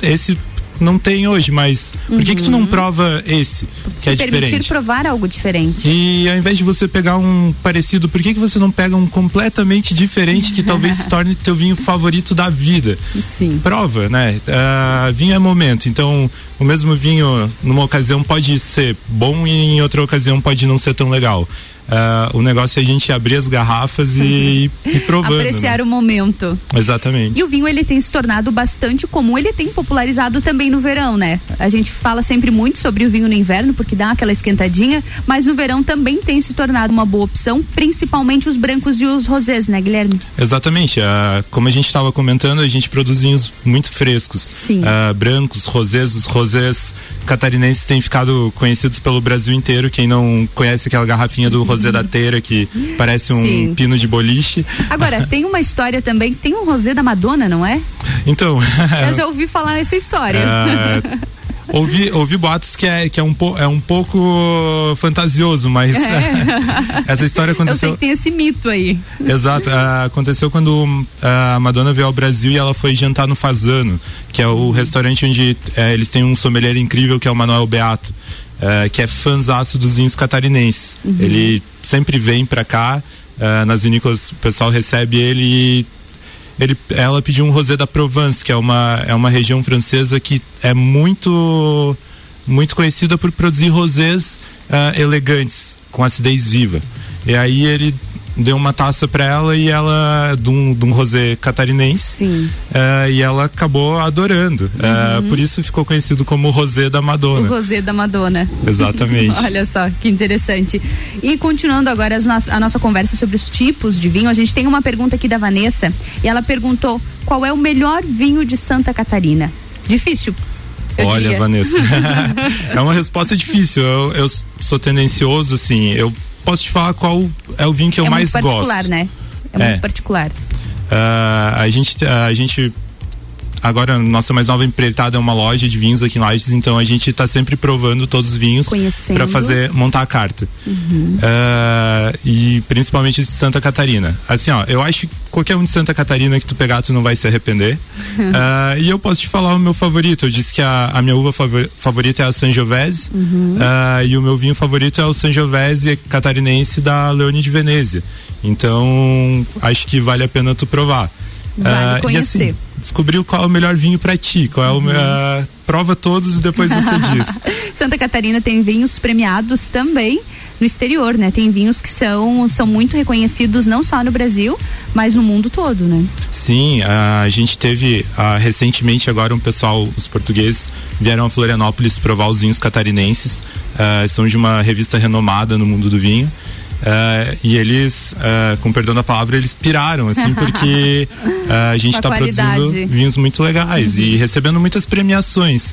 esse não tem hoje, mas por que que tu não prova esse, que Se é permitir diferente? provar algo diferente. E ao invés de você pegar um parecido, por que, que você não pega um completamente diferente que talvez se torne teu vinho favorito da vida? Sim. Prova, né? Ah, vinho é momento, então o mesmo vinho numa ocasião pode ser bom e em outra ocasião pode não ser tão legal. Ah, o negócio é a gente abrir as garrafas e ir provando. Apreciar né? o momento. Exatamente. E o vinho ele tem se tornado bastante comum, ele tem popularizado também no verão, né? A gente fala sempre muito sobre o vinho no inverno porque dá aquela esquentadinha, mas no verão também tem se tornado uma boa opção, principalmente os brancos e os rosés, né, Guilherme? Exatamente. ah, como a gente estava comentando, a gente produz vinhos muito frescos. Sim. Ah, brancos, rosés, os rosés catarinenses têm ficado conhecidos pelo Brasil inteiro. Quem não conhece aquela garrafinha do rosé da teira que parece um Sim. pino de boliche. Agora, tem uma história também, tem um rosé da Madonna, não é? Então. Eu já ouvi falar essa história. Ah, ouvi, ouvi boatos que é, que é, um, po, é um pouco fantasioso, mas essa história Eu sei aconteceu. que tem esse mito aí. Exato. ah, aconteceu quando ah, a Madonna veio ao Brasil e ela foi jantar no Fazano, que é o restaurante onde eh, eles têm um sommelier incrível que é o Manuel Beato, eh, que é fãzaço dos vinhos catarinenses. Uhum. Ele sempre vem pra cá, ah, nas vinícolas o pessoal recebe ele e ele, ela pediu um rosé da Provence, que é uma, é uma região francesa que é muito muito conhecida por produzir rosés ah, elegantes, com acidez viva. E aí ele deu uma taça para ela e ela de um, de um rosé catarinense Sim. ah, e ela acabou adorando Ah, Uhum. por isso ficou conhecido como rosé da O Madonna rosé da Madonna. Exatamente. Olha só, que interessante. E continuando agora no- a nossa conversa sobre os tipos de vinho, a gente tem uma pergunta aqui da Vanessa e ela perguntou qual é o melhor vinho de Santa Catarina. Difícil. eu Olha, diria. Vanessa, é uma resposta difícil. Eu, eu sou tendencioso, assim. Eu posso te falar qual é o vinho que eu é mais muito particular, gosto. né? É, É. muito particular. Ah, a gente, a gente agora nossa mais nova empreitada é uma loja de vinhos aqui em Lages, então a gente está sempre provando todos os vinhos para fazer montar a carta. Uhum. Ah, e principalmente de Santa Catarina. Assim, ó, eu acho que qualquer um de Santa Catarina que tu pegar, tu não vai se arrepender. Ah, e eu posso te falar o meu favorito. Eu disse que a, a minha uva favor- favorita é a Sangiovese. Uhum. Ah, e o meu vinho favorito é o Sangiovese catarinense da Leone de Venezia. Então, acho que vale a pena tu provar. Vale Ah, conhecer. E assim, descobriu qual é o melhor vinho para ti, qual é o ah, prova todos e depois você diz. Santa Catarina tem vinhos premiados também no exterior, né? Tem vinhos que são, são muito reconhecidos não só no Brasil, mas no mundo todo, né? Sim, a gente teve recentemente agora um pessoal, os portugueses, vieram a Florianópolis provar os vinhos catarinenses. ah, são de uma revista renomada no mundo do vinho. Ah, e eles, ah, com perdão da palavra, eles piraram, assim, porque ah, a gente está produzindo vinhos muito legais e recebendo muitas premiações.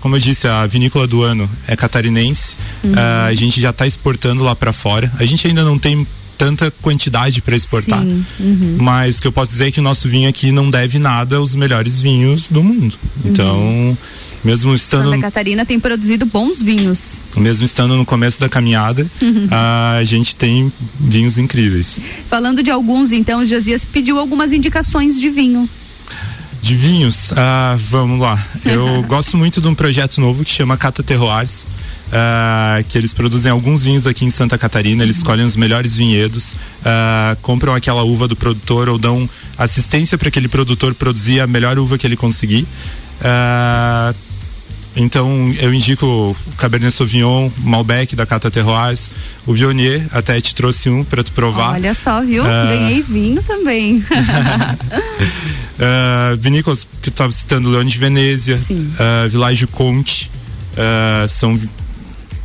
Como eu disse, a vinícola do ano é catarinense. Uhum. A gente já está exportando lá para fora. A gente ainda não tem tanta quantidade para exportar. Sim. Uhum. Mas o que eu posso dizer é que o nosso vinho aqui não deve nada aos melhores vinhos do mundo. Então, mesmo estando, Santa Catarina tem produzido bons vinhos. mesmo estando no começo da caminhada, Uhum. a gente tem vinhos incríveis. Falando de alguns, então, o Josias pediu algumas indicações de vinho. De vinhos, ah, vamos lá. Eu gosto muito de um projeto novo que chama Cata Terroirs. ah, que eles produzem alguns vinhos aqui em Santa Catarina, eles escolhem os melhores vinhedos, ah, compram aquela uva do produtor ou dão assistência para aquele produtor produzir a melhor uva que ele conseguir. Ah, então eu indico o Cabernet Sauvignon, Malbec da Cata Terroirs, o Viognier, até te trouxe um para tu provar. Olha só, viu? Ah. Ganhei vinho também. Uh, vinícolas que eu estava citando, Leone de Venezia, uh, Village Conte, uh, são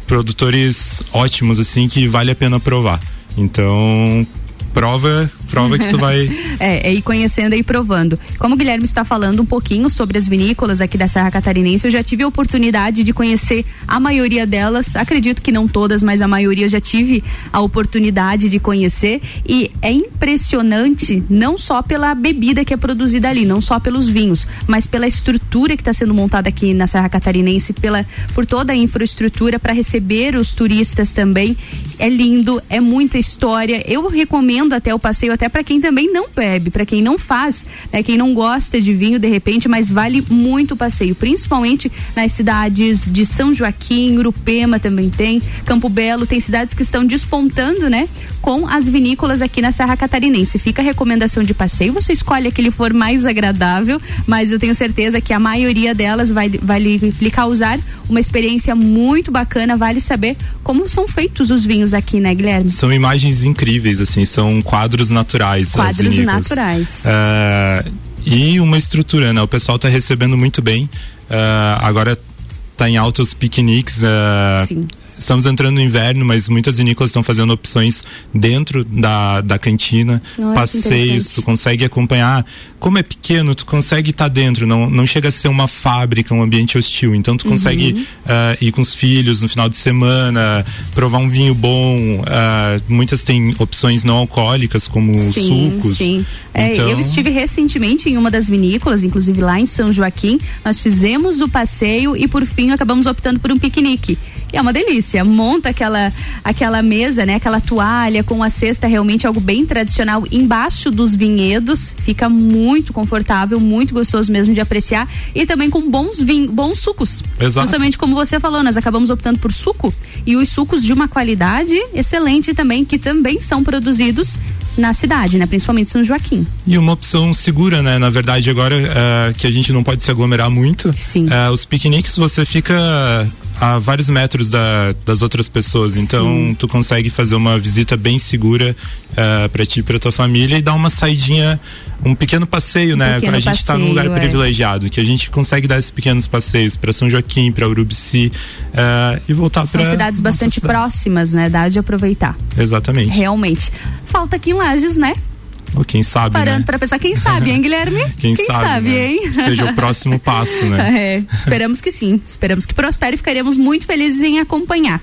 produtores ótimos, assim, que vale a pena provar. Então, prova, prova que tu vai. é, é ir conhecendo e provando. Como o Guilherme está falando um pouquinho sobre as vinícolas aqui da Serra Catarinense, eu já tive a oportunidade de conhecer a maioria delas. Acredito que não todas, mas a maioria eu já tive a oportunidade de conhecer. E é impressionante, não só pela bebida que é produzida ali, não só pelos vinhos, mas pela estrutura que está sendo montada aqui na Serra Catarinense, pela, por toda a infraestrutura para receber os turistas também. É lindo, é muita história. Eu recomendo até o passeio, até para quem também não bebe, para quem não faz, né, quem não gosta de vinho de repente, mas vale muito o passeio, principalmente nas cidades de São Joaquim, Urupema também tem, Campo Belo, tem cidades que estão despontando, né, com as vinícolas aqui na Serra Catarinense. Fica a recomendação de passeio, você escolhe a que lhe for mais agradável, mas eu tenho certeza que a maioria delas vai, vai lhe causar uma experiência muito bacana, vale saber como são feitos os vinhos aqui, né, Guilherme? São imagens incríveis, assim, são quadros naturais. As Quadros naturais. Ah, e uma estrutura, né? O pessoal está recebendo muito bem. Ah, agora tá em alta os piqueniques. ah, Sim. Estamos entrando no inverno, mas muitas vinícolas estão fazendo opções dentro da, da cantina, que passeios, tu consegue acompanhar. Como é pequeno, tu consegue estar dentro, não, não chega a ser uma fábrica, um ambiente hostil. Então tu consegue Uhum. ah, ir com os filhos no final de semana, provar um vinho bom. ah, muitas têm opções não alcoólicas, como Sim, sucos. sim. É, Então- Eu estive recentemente em uma das vinícolas, inclusive lá em São Joaquim. Nós fizemos o passeio e por fim acabamos optando por um piquenique. E é uma delícia. Monta aquela aquela mesa, né? Aquela toalha com a cesta, realmente algo bem tradicional embaixo dos vinhedos. Fica muito confortável, muito gostoso mesmo de apreciar e também com bons vinhos, bons sucos. Exato. Justamente como você falou, nós acabamos optando por suco e os sucos de uma qualidade excelente também, que também são produzidos na cidade, né? Principalmente São Joaquim. E uma opção segura, né? Na verdade, agora ah, que a gente não pode se aglomerar muito, ah, os piqueniques você fica a vários metros da- das outras pessoas. Então, Sim. tu consegue fazer uma visita bem segura uh, para ti e pra tua família e dar uma saidinha, um pequeno passeio, né? pequeno a gente tá num lugar passeio, é. privilegiado, que a gente consegue dar esses pequenos passeios para São Joaquim, para Urubici ah, e voltar São para cidades bastante próximas, né? Dá de aproveitar. Exatamente. Realmente. Falta aqui em Lages, né? Quem sabe, Parando né? pra pensar, quem sabe, hein, Guilherme? Quem, sabe, né? hein? Seja o próximo passo, né? É, esperamos que sim. Esperamos que prospere e ficaremos muito felizes em acompanhar.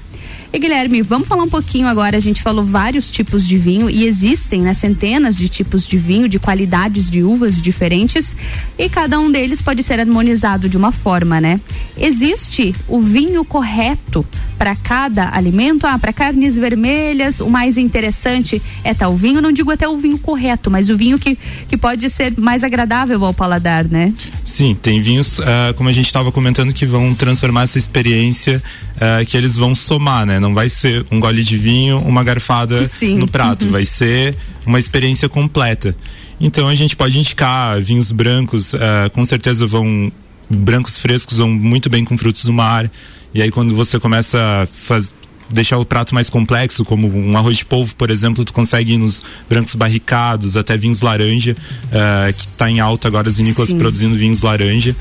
E Guilherme, vamos falar um pouquinho agora. A gente falou vários tipos de vinho e existem né, centenas de tipos de vinho, de qualidades de uvas diferentes e cada um deles pode ser harmonizado de uma forma, né? Existe o vinho correto para cada alimento? Ah, para carnes vermelhas, o mais interessante é tal vinho. Não digo até o vinho correto, mas o vinho que, que pode ser mais agradável ao paladar, né? Sim, tem vinhos, ah, como a gente estava comentando, que vão transformar essa experiência, ah, que eles vão somar, né? Não vai ser um gole de vinho, uma garfada Sim. no prato, Uhum. vai ser uma experiência completa. Então a gente pode indicar vinhos brancos, ah, com certeza vão brancos frescos vão muito bem com frutos do mar. E aí quando você começa a faz, deixar o prato mais complexo, como um arroz de polvo, por exemplo, tu consegue ir nos brancos barricados, até vinhos laranja, ah, que está em alta agora as vinícolas Sim. produzindo vinhos laranja.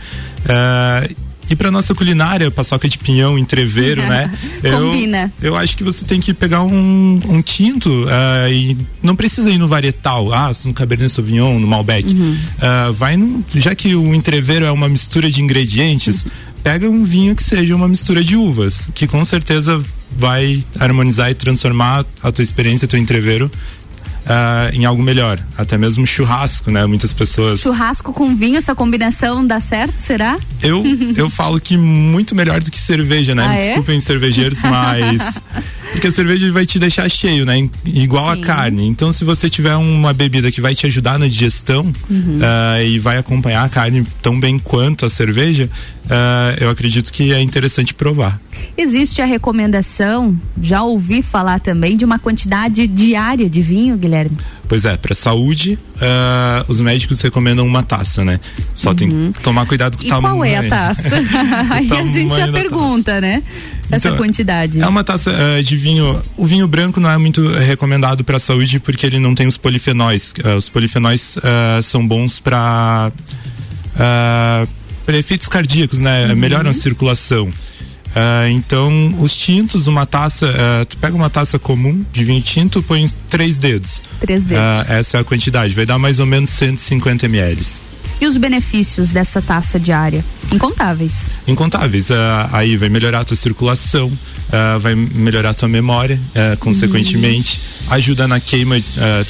Ah, e para nossa culinária, paçoca de pinhão, entreveiro, né? Combina. Eu, eu acho que você tem que pegar um, um tinto ah, e não precisa ir no varietal, ah, no Cabernet Sauvignon, no Malbec. Uhum. Ah, vai no, já que o entreveiro é uma mistura de ingredientes, pega um vinho que seja uma mistura de uvas, que com certeza vai harmonizar e transformar a tua experiência, teu entreveiro ah, em algo melhor. Até mesmo churrasco, né? Muitas pessoas. Churrasco com vinho, essa combinação dá certo, será? Eu, eu falo que muito melhor do que cerveja, né? Ah, Me é? Desculpem cervejeiros, mas. Porque a cerveja vai te deixar cheio, né? Igual a carne. Então, se você tiver uma bebida que vai te ajudar na digestão Uhum. ah, e vai acompanhar a carne tão bem quanto a cerveja, ah, eu acredito que é interessante provar. Existe a recomendação, já ouvi falar também, de uma quantidade diária de vinho, Guilherme? Pois é, para saúde, ah, os médicos recomendam uma taça, né? Só tem que tomar cuidado com o Uhum. E tamanho. qual é a taça? Aí a gente já pergunta, né? Essa Então, quantidade. É uma taça eh, de vinho. O vinho branco não é muito recomendado para a saúde porque ele não tem os polifenóis. Eh, os polifenóis são bons para para efeitos cardíacos, né? Melhoram a circulação. Ah, então, os tintos, uma taça, ah, tu pega uma taça comum de vinho tinto, põe três dedos. Três dedos. Ah, essa é a quantidade, vai dar mais ou menos 150 ml. E os benefícios dessa taça diária? Incontáveis. incontáveis. Ah, aí vai melhorar a tua circulação, ah, vai melhorar a tua memória, ah, consequentemente. Ajuda na queima,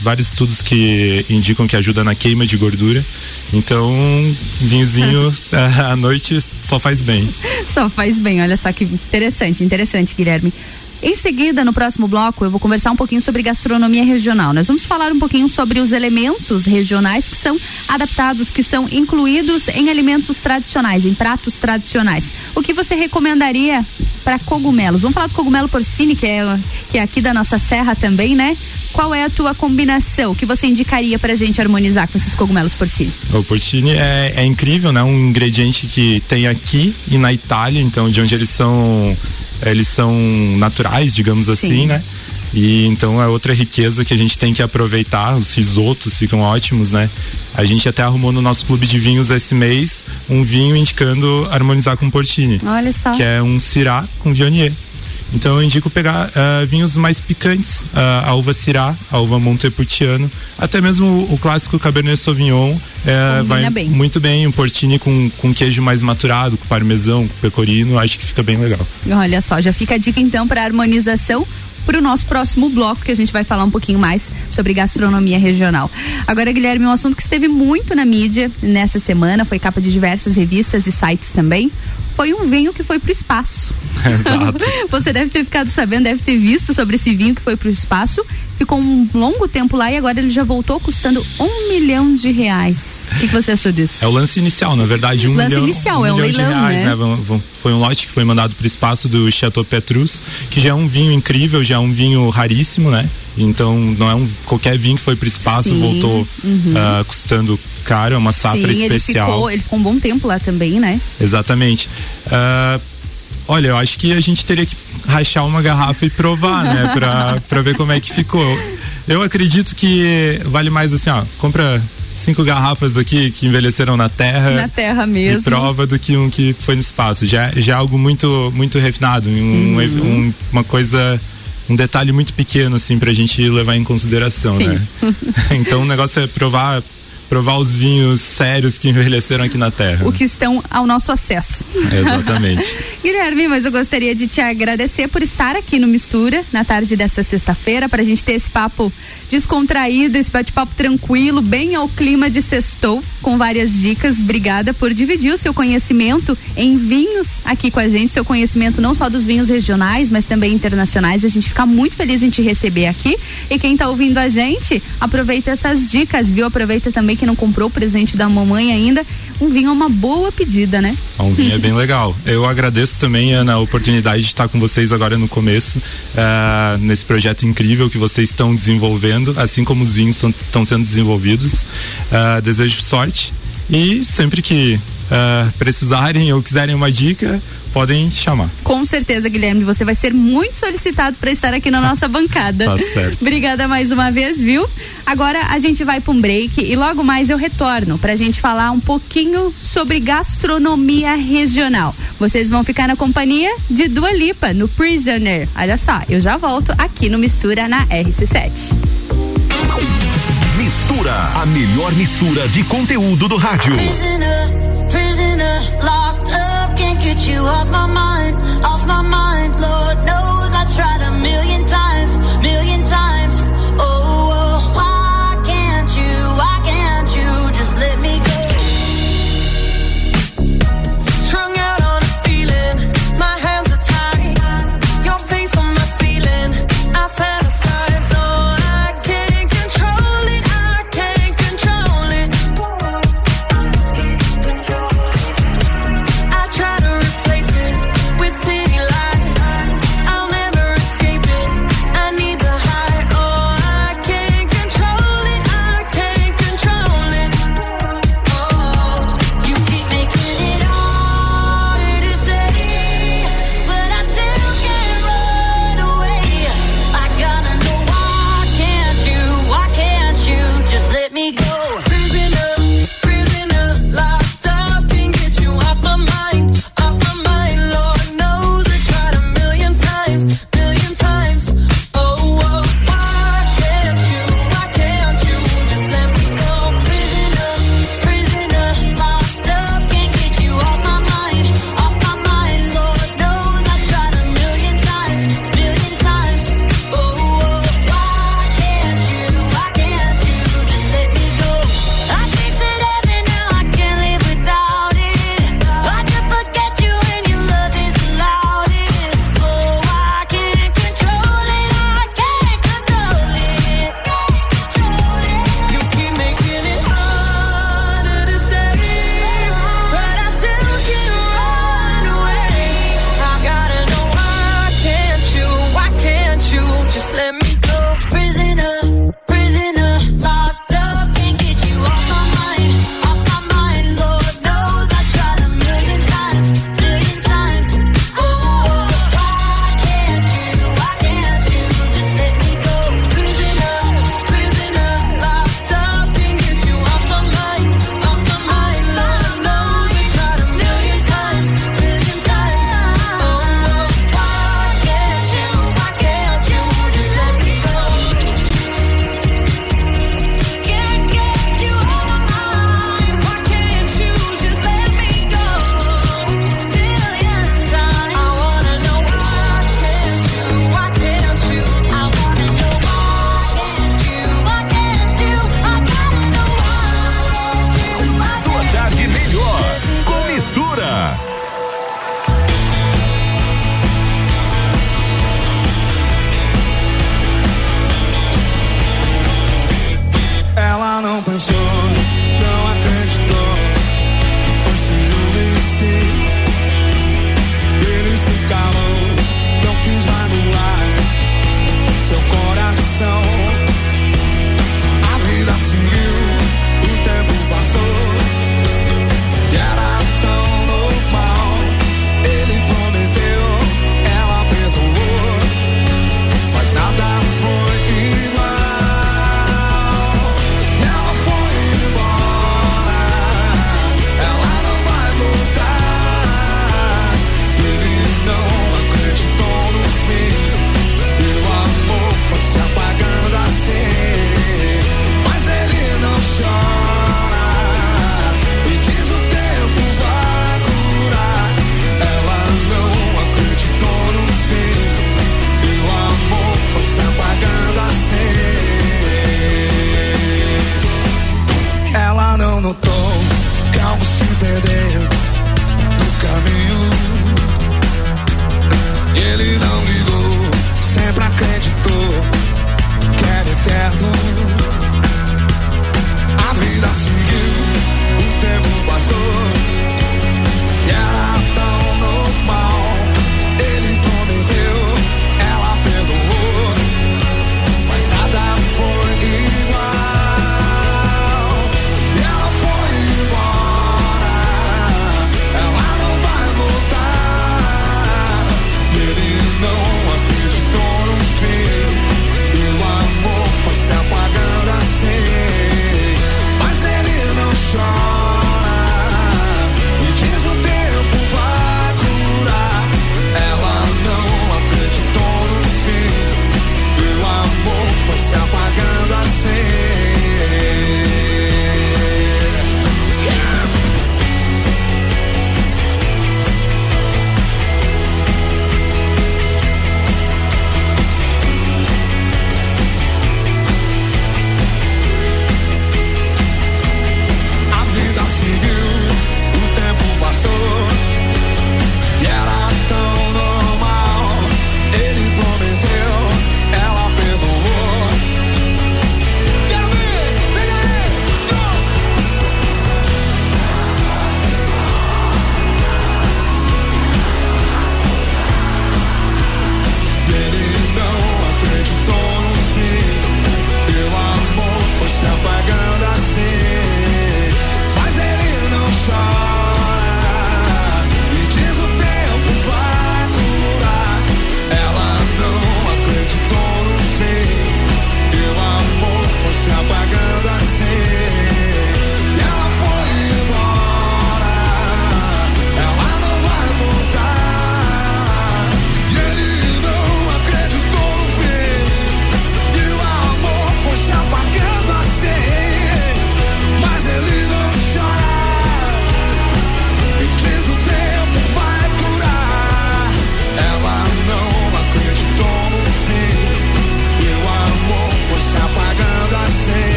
vários estudos que indicam que ajuda na queima de gordura. Então, vinhozinho à noite só faz bem. Só faz bem, olha só que interessante, interessante, Guilherme. Em seguida, no próximo bloco, eu vou conversar um pouquinho sobre gastronomia regional. Nós vamos falar um pouquinho sobre os elementos regionais que são adaptados, que são incluídos em alimentos tradicionais, em pratos tradicionais. O que você recomendaria para cogumelos? Vamos falar do cogumelo porcini, que é, que é aqui da nossa serra também, né? Qual é a tua combinação que você indicaria pra gente harmonizar com esses cogumelos porcini? O porcini é, é incrível, né? Um ingrediente que tem aqui e na Itália, então de onde eles são eles são naturais, digamos assim, Sim. né? E então é outra riqueza que a gente tem que aproveitar. Os risotos ficam ótimos, né? A gente até arrumou no nosso clube de vinhos esse mês um vinho indicando harmonizar com porcini, Olha só. que é um Syrah com Viognier. Então eu indico pegar ah, vinhos mais picantes, ah, a uva Syrah, a uva Montepulciano, até mesmo o, o clássico Cabernet Sauvignon eh, vai bem. muito bem, um portini com, com queijo mais maturado, com parmesão, com pecorino, acho que fica bem legal. Olha só, já fica a dica então para harmonização para o nosso próximo bloco, que a gente vai falar um pouquinho mais sobre gastronomia regional. Agora, Guilherme, um assunto que esteve muito na mídia nessa semana, foi capa de diversas revistas e sites também. Foi um vinho que foi para o espaço. Exato. Você deve ter ficado sabendo, deve ter visto sobre esse vinho que foi para o espaço. Ficou um longo tempo lá e agora ele já voltou custando um milhão de reais. O que, que você achou disso? É o lance inicial, na verdade, um Lance milhão, inicial, é um milhão de leilão, reais, né? Vão- Foi um lote que foi mandado para o espaço do Chateau Petrus, que já é um vinho incrível, já é um vinho raríssimo, né? Então não é um qualquer vinho que foi para o espaço Sim, voltou uhum. ah, custando caro, é uma safra Sim, ele especial. ficou, ele ficou um bom tempo lá também, né? Exatamente. Ah, olha, eu acho que a gente teria que rachar uma garrafa e provar, né? Pra, pra ver como é que ficou. Eu acredito que vale mais assim, ó, compra cinco garrafas aqui que envelheceram na terra. Na terra E mesmo. prova do que um que foi no espaço. Já, já é algo muito, muito refinado, um- Uhum. um- uma coisa, um detalhe muito pequeno, assim, pra gente levar em consideração, Sim. né? então o negócio é provar, provar os vinhos sérios que envelheceram aqui na terra. O que estão ao nosso acesso. Exatamente. Guilherme, mas eu gostaria de te agradecer por estar aqui no Mistura na tarde dessa sexta-feira para a gente ter esse papo descontraído, esse bate-papo tranquilo, bem ao clima de sextou, com várias dicas. Obrigada por dividir o seu conhecimento em vinhos aqui com a gente, seu conhecimento não só dos vinhos regionais, mas também internacionais. A gente fica muito feliz em te receber aqui. E quem está ouvindo a gente, aproveita essas dicas, viu? Aproveita também que não comprou o presente da mamãe ainda. Um vinho é uma boa pedida, né? Um vinho é bem legal. Eu agradeço também, Ana, a oportunidade de estar com vocês agora no começo, uh, nesse projeto incrível que vocês estão desenvolvendo, assim como os vinhos estão sendo desenvolvidos. Uh, desejo sorte e sempre que uh, precisarem ou quiserem uma dica, podem chamar. Com certeza, Guilherme, você vai ser muito solicitado para estar aqui na nossa bancada. Tá certo. Obrigada mais uma vez, viu? Agora a gente vai para um break e logo mais eu retorno para a gente falar um pouquinho sobre gastronomia regional. Vocês vão ficar na companhia de Dua Lipa no Prisoner. Olha só, eu já volto aqui no Mistura na RC7. Mistura, a melhor mistura de conteúdo do rádio. Prisoner, prisoner, locked up, can't get you off my mind, off my mind. Lord knows I tried a million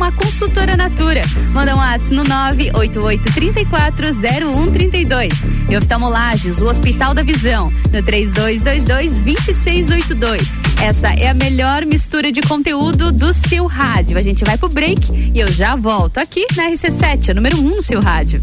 uma consultora Natura. Manda um WhatsApp no 988340132. E Oftalmolages, o Hospital da Visão, no 3222-2682. Essa é a melhor mistura de conteúdo do seu rádio. A gente vai pro break e eu já volto aqui na RC7, a número 1 um no seu rádio.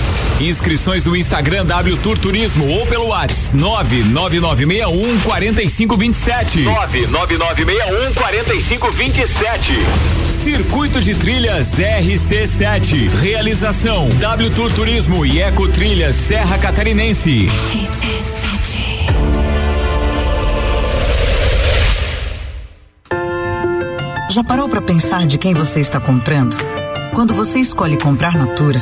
Inscrições no Instagram W Tour Turismo ou pelo WhatsApp 99961 4527. 99961 4527. Circuito de Trilhas RC7. Realização W Tour Turismo e Eco Trilhas Serra Catarinense. Já parou para pensar de quem você está comprando? Quando você escolhe comprar Natura,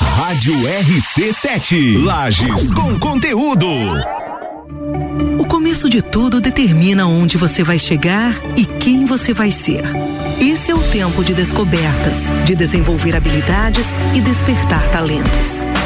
Rádio RC7. Lages com conteúdo. O começo de tudo determina onde você vai chegar e quem você vai ser. Esse é o tempo de descobertas, de desenvolver habilidades e despertar talentos.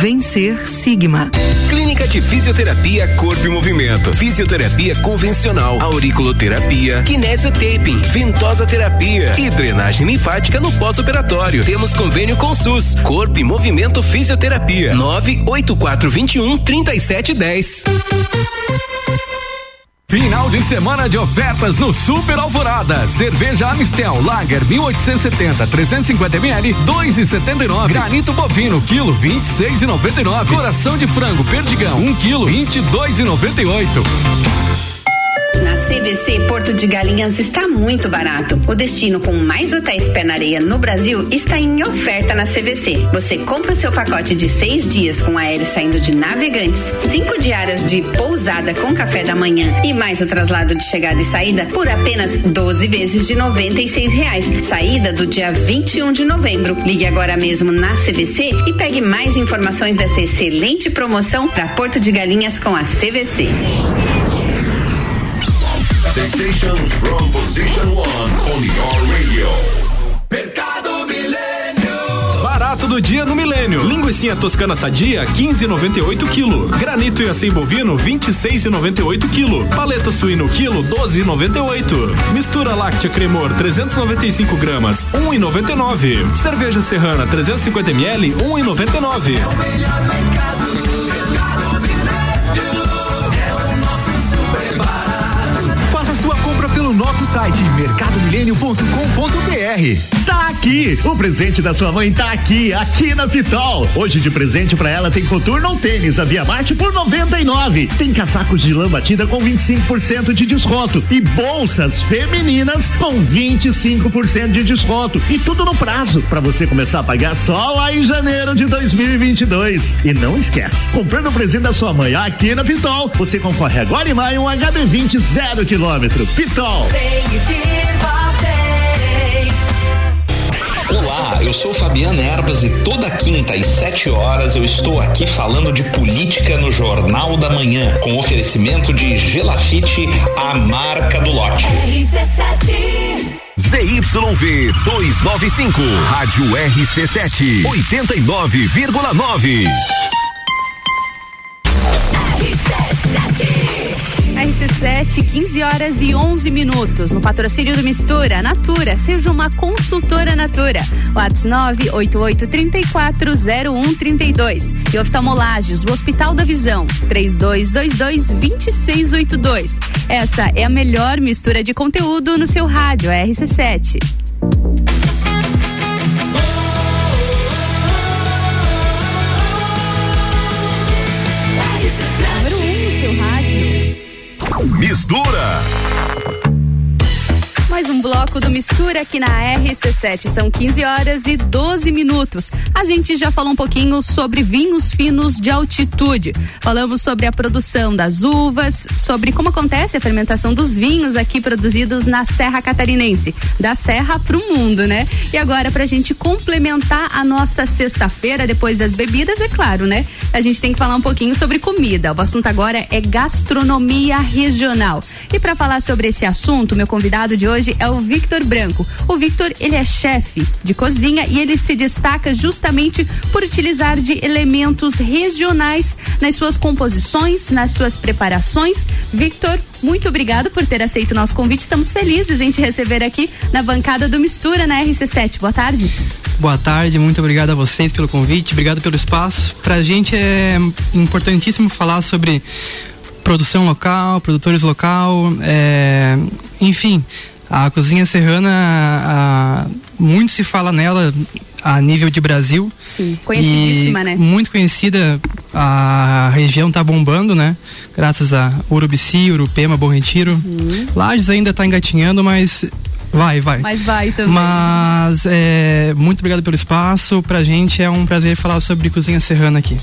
Vencer Sigma. Clínica de Fisioterapia Corpo e Movimento. Fisioterapia convencional, auriculoterapia, kinesiotaping, ventosa terapia e drenagem linfática no pós-operatório. Temos convênio com SUS. Corpo e Movimento Fisioterapia. 98421 3710. Final de semana de ofertas no Super Alvorada. Cerveja Amistel Lager 1870 350 ml 2,79. Granito bovino quilo 26,99. Coração de frango perdigão 1 quilo 22,98. CVC Porto de Galinhas está muito barato. O destino com mais hotéis pé na areia no Brasil está em oferta na CVC. Você compra o seu pacote de seis dias com aéreo saindo de Navegantes, cinco diárias de pousada com café da manhã e mais o traslado de chegada e saída por apenas 12 vezes de R$ reais. Saída do dia 21 de novembro. Ligue agora mesmo na CVC e pegue mais informações dessa excelente promoção para Porto de Galinhas com a CVC. The station from position one on your radio. Mercado Milênio. Barato do dia no Milênio. Linguiça toscana sadia 15,98 kg. Granito e assim bovino 26,98 kg. Paleta suíno quilo 12,98. Mistura láctea cremor 395 gramas 1,99. Cerveja serrana 350 ml 1,99. Faça sua compra pelo site mercadomilênio.com.br. Tá aqui! O presente da sua mãe tá aqui, aqui na Pitol. Hoje de presente pra ela tem coturno ou tênis a Via Marte por 99. Tem casacos de lã batida com 25% de desconto e bolsas femininas com 25% de desconto e tudo no prazo para você começar a pagar só lá em janeiro de 2022. E não esquece, comprando o presente da sua mãe aqui na Pitol, você concorre agora em maio um HB20 zero quilômetro. Pitol. Olá, eu sou Fabiana Erbas e toda quinta às 7 horas eu estou aqui falando de política no Jornal da Manhã, com oferecimento de Gelafite, a marca do lote. ZYV 295, Rádio RC7, 89,9. RC7, 15 horas e 11 minutos. No patrocínio do Mistura, Natura, seja uma consultora Natura. WhatsApp 988-340132. E oftalmolages, o Hospital da Visão, 3222-2682. Essa é a melhor mistura de conteúdo no seu rádio, RC7. Mistura. Mais um bloco do Mistura aqui na RC7. São 15 horas e 12 minutos. A gente já falou um pouquinho sobre vinhos finos de altitude. Falamos sobre a produção das uvas, sobre como acontece a fermentação dos vinhos aqui produzidos na Serra Catarinense. Da Serra para o mundo, né? E agora, para a gente complementar a nossa sexta-feira, depois das bebidas, é claro, né? A gente tem que falar um pouquinho sobre comida. O assunto agora é gastronomia regional. E para falar sobre esse assunto, meu convidado de hoje é o Victor Branco. O Victor, ele é chefe de cozinha e ele se destaca justamente por utilizar de elementos regionais nas suas composições, nas suas preparações. Victor, muito obrigado por ter aceito o nosso convite. Estamos felizes em te receber aqui na bancada do Mistura na RC7. Boa tarde. Boa tarde, muito obrigado a vocês pelo convite, obrigado pelo espaço. Pra gente é importantíssimo falar sobre produção local, produtores local, é, enfim, a cozinha serrana, a, muito se fala nela a nível de Brasil. Sim, conhecidíssima, né? Muito conhecida, a região tá bombando, né? Graças a Urubici, Urupema, Bom Retiro. Uhum. Lages ainda tá engatinhando, mas vai, vai. Mas vai também. Mas é, muito obrigado pelo espaço. Pra gente é um prazer falar sobre cozinha serrana aqui.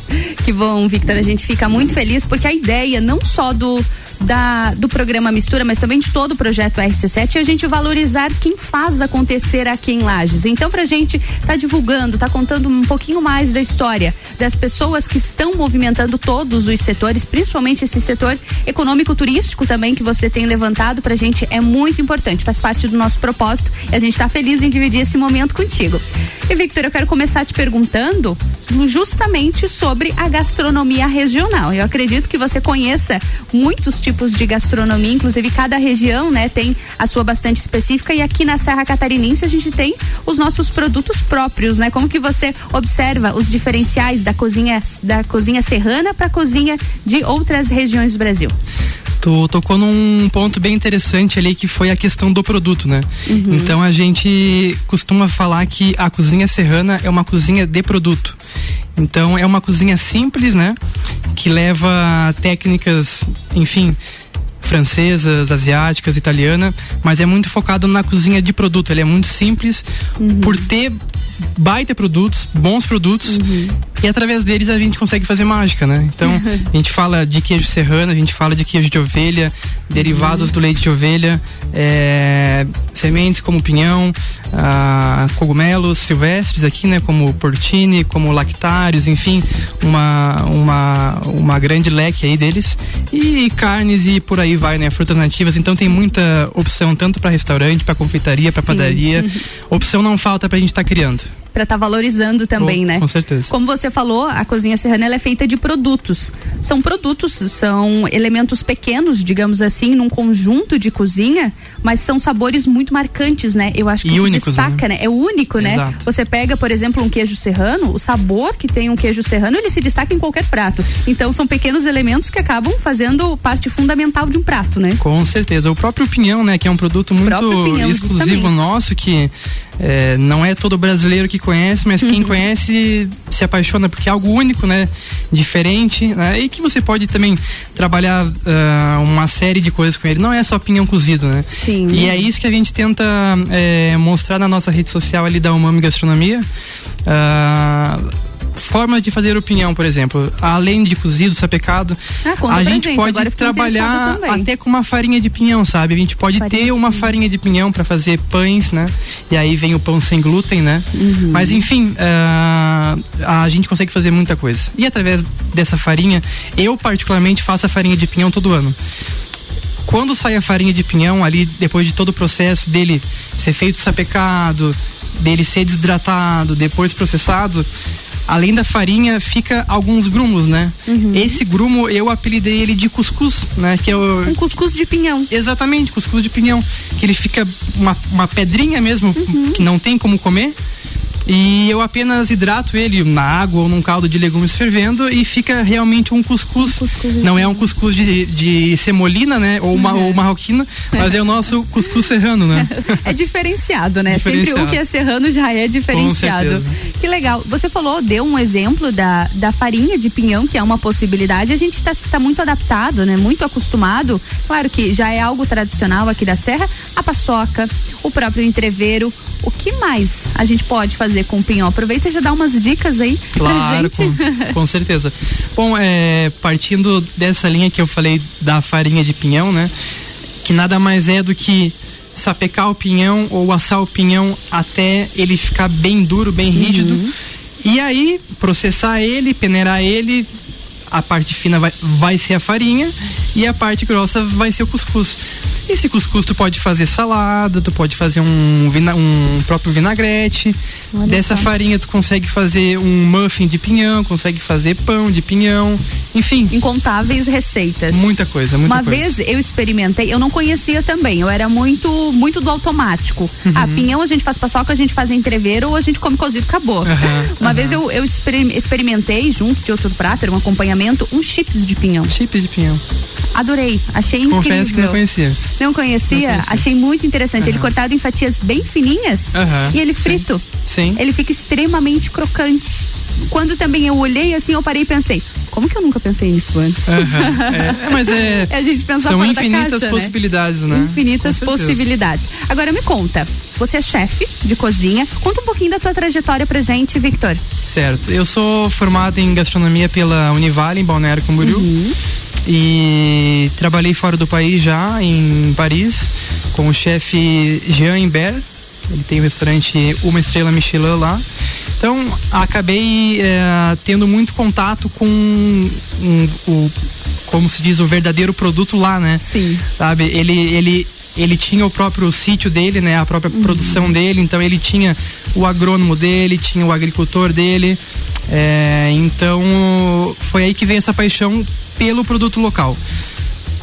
Que bom, Victor. A gente fica muito feliz porque a ideia não só do da, do programa Mistura, mas também de todo o projeto RC7 é a gente valorizar quem faz acontecer aqui em Lages. Então, pra gente tá divulgando, tá contando um pouquinho mais da história das pessoas que estão movimentando todos os setores, principalmente esse setor econômico turístico também que você tem levantado pra gente é muito importante, faz parte do nosso propósito e a gente tá feliz em dividir esse momento contigo. E Victor, eu quero começar te perguntando justamente sobre a gastronomia regional. Eu acredito que você conheça muitos tipos de gastronomia, inclusive cada região, né, tem a sua bastante específica e aqui na Serra Catarinense a gente tem os nossos produtos próprios, né? Como que você observa os diferenciais da cozinha da cozinha serrana para a cozinha de outras regiões do Brasil? Tu tocou num ponto bem interessante ali que foi a questão do produto, né? Uhum. Então a gente costuma falar que a cozinha serrana é uma cozinha de produto. Então é uma cozinha simples, né? Que leva técnicas, enfim, francesas, asiáticas, italiana, mas é muito focado na cozinha de produto. Ele é muito simples por ter baita produtos, bons produtos, e através deles a gente consegue fazer mágica, né? Então, a gente fala de queijo serrano, a gente fala de queijo de ovelha, derivados do leite de ovelha, é, sementes como pinhão, ah, cogumelos silvestres aqui, né? Como portini, como lactários, enfim, uma, uma, uma grande leque aí deles. E carnes e por aí vai, né? Frutas nativas. Então tem muita opção, tanto para restaurante, para confeitaria, para padaria. Uhum. Opção não falta pra gente estar criando. Para estar valorizando também, né? com certeza. Como você falou, a cozinha serrana é feita de produtos. São produtos, são elementos pequenos, digamos assim, num conjunto de cozinha, mas são sabores muito marcantes, né? Eu acho que E únicos, destaca, né? É único, né? Exato. Você pega, por exemplo, um queijo serrano, o sabor que tem um queijo serrano, ele se destaca em qualquer prato. Então são pequenos elementos que acabam fazendo parte fundamental de um prato, né? Com certeza. O próprio pinhão, né, que é um produto muito exclusivo justamente. nosso, que é, não é todo brasileiro que conhece, mas Uhum. quem conhece se apaixona porque é algo único, né, diferente, né, e que você pode também trabalhar ah, uma série de coisas com ele. Não é só pinhão cozido, né? Sim. E é isso que a gente tenta é, mostrar na nossa rede social ali da Umami Gastronomia. Ah, Forma de fazer o pinhão, por exemplo, além de cozido, sapecado, Ah, a gente, gente, pode trabalhar até com uma farinha de pinhão, sabe? A gente pode ter uma farinha de pinhão para fazer pães, né? E aí vem o pão sem glúten, né? Uhum. Mas enfim, ah, a gente consegue fazer muita coisa. E através dessa farinha, eu particularmente faço a farinha de pinhão todo ano. Quando sai a farinha de pinhão ali, depois de todo o processo dele ser feito sapecado, dele ser desidratado, depois processado, além da farinha fica alguns grumos, né? Esse grumo eu apelidei ele de cuscuz, né? Que é o Um cuscuz de pinhão. Exatamente, cuscuz de pinhão, que ele fica uma, uma pedrinha mesmo que não tem como comer. E eu apenas hidrato ele na água ou num caldo de legumes fervendo e fica realmente um cuscuz. não é um cuscuz de, de semolina, né? Ou, uma, ou marroquina, mas é o nosso cuscuz serrano, né? É diferenciado, né? Sempre Diferenciado. o que é serrano já é diferenciado. Que legal. Você falou, deu um exemplo da, da farinha de pinhão, que é uma possibilidade. A gente está tá muito adaptado, né? Muito acostumado. Claro que já é algo tradicional aqui da Serra. A paçoca, o próprio entreveiro. O que mais a gente pode fazer com o pinhão? Aproveita e já dá umas dicas aí pra Claro, gente. com, com certeza. Bom, é, partindo dessa linha que eu falei da farinha de pinhão, né? Que nada mais é do que sapecar o pinhão ou assar o pinhão até ele ficar bem duro, bem rígido. E aí, processar ele, peneirar ele. A parte fina vai, vai ser a farinha e a parte grossa vai ser o cuscuz. Esse cuscuz tu pode fazer salada, tu pode fazer um, vina- um próprio vinagrete. Olha Dessa só. farinha tu consegue fazer um muffin de pinhão, consegue fazer pão de pinhão, enfim. Incontáveis receitas. Muita coisa, muita Uma coisa. vez eu experimentei, eu não conhecia também, eu era muito muito do automático. Uhum. Ah, pinhão a gente faz paçoca, a gente faz entreveiro ou a gente come cozido, acabou. Aham, Uma aham. vez eu, eu experim- experimentei, junto de outro prato, era um acompanhamento, um chips de pinhão. Chips de pinhão. Adorei, achei incrível. Confesso que não conhecia. Não conhecia? Não conhecia. Achei muito interessante. Ele Aham. cortado em fatias bem fininhas Aham, e ele sim. frito. Sim. Ele fica extremamente crocante. Quando também eu olhei assim, eu parei e pensei, como que eu nunca pensei nisso antes? Aham, é, mas é. a gente pensar São infinitas caixa, né? possibilidades, né? Infinitas Com certeza. possibilidades. Agora me conta, você é chefe de cozinha, conta um pouquinho da tua trajetória pra gente, Victor. Certo. Eu sou formado em gastronomia pela Univale, em Balneário Camboriú. Uhum. E trabalhei fora do país já, em Paris, com o chefe Jean Imbert. Ele tem o restaurante Uma Estrela Michelin lá. Então, acabei eh, tendo muito contato com um, o, como se diz, o verdadeiro produto lá, né? Sim. Sabe? Ele, ele, ele tinha o próprio sítio dele, né? A própria produção dele, então ele tinha o agrônomo dele, tinha o agricultor dele. É, então foi aí que veio essa paixão pelo produto local.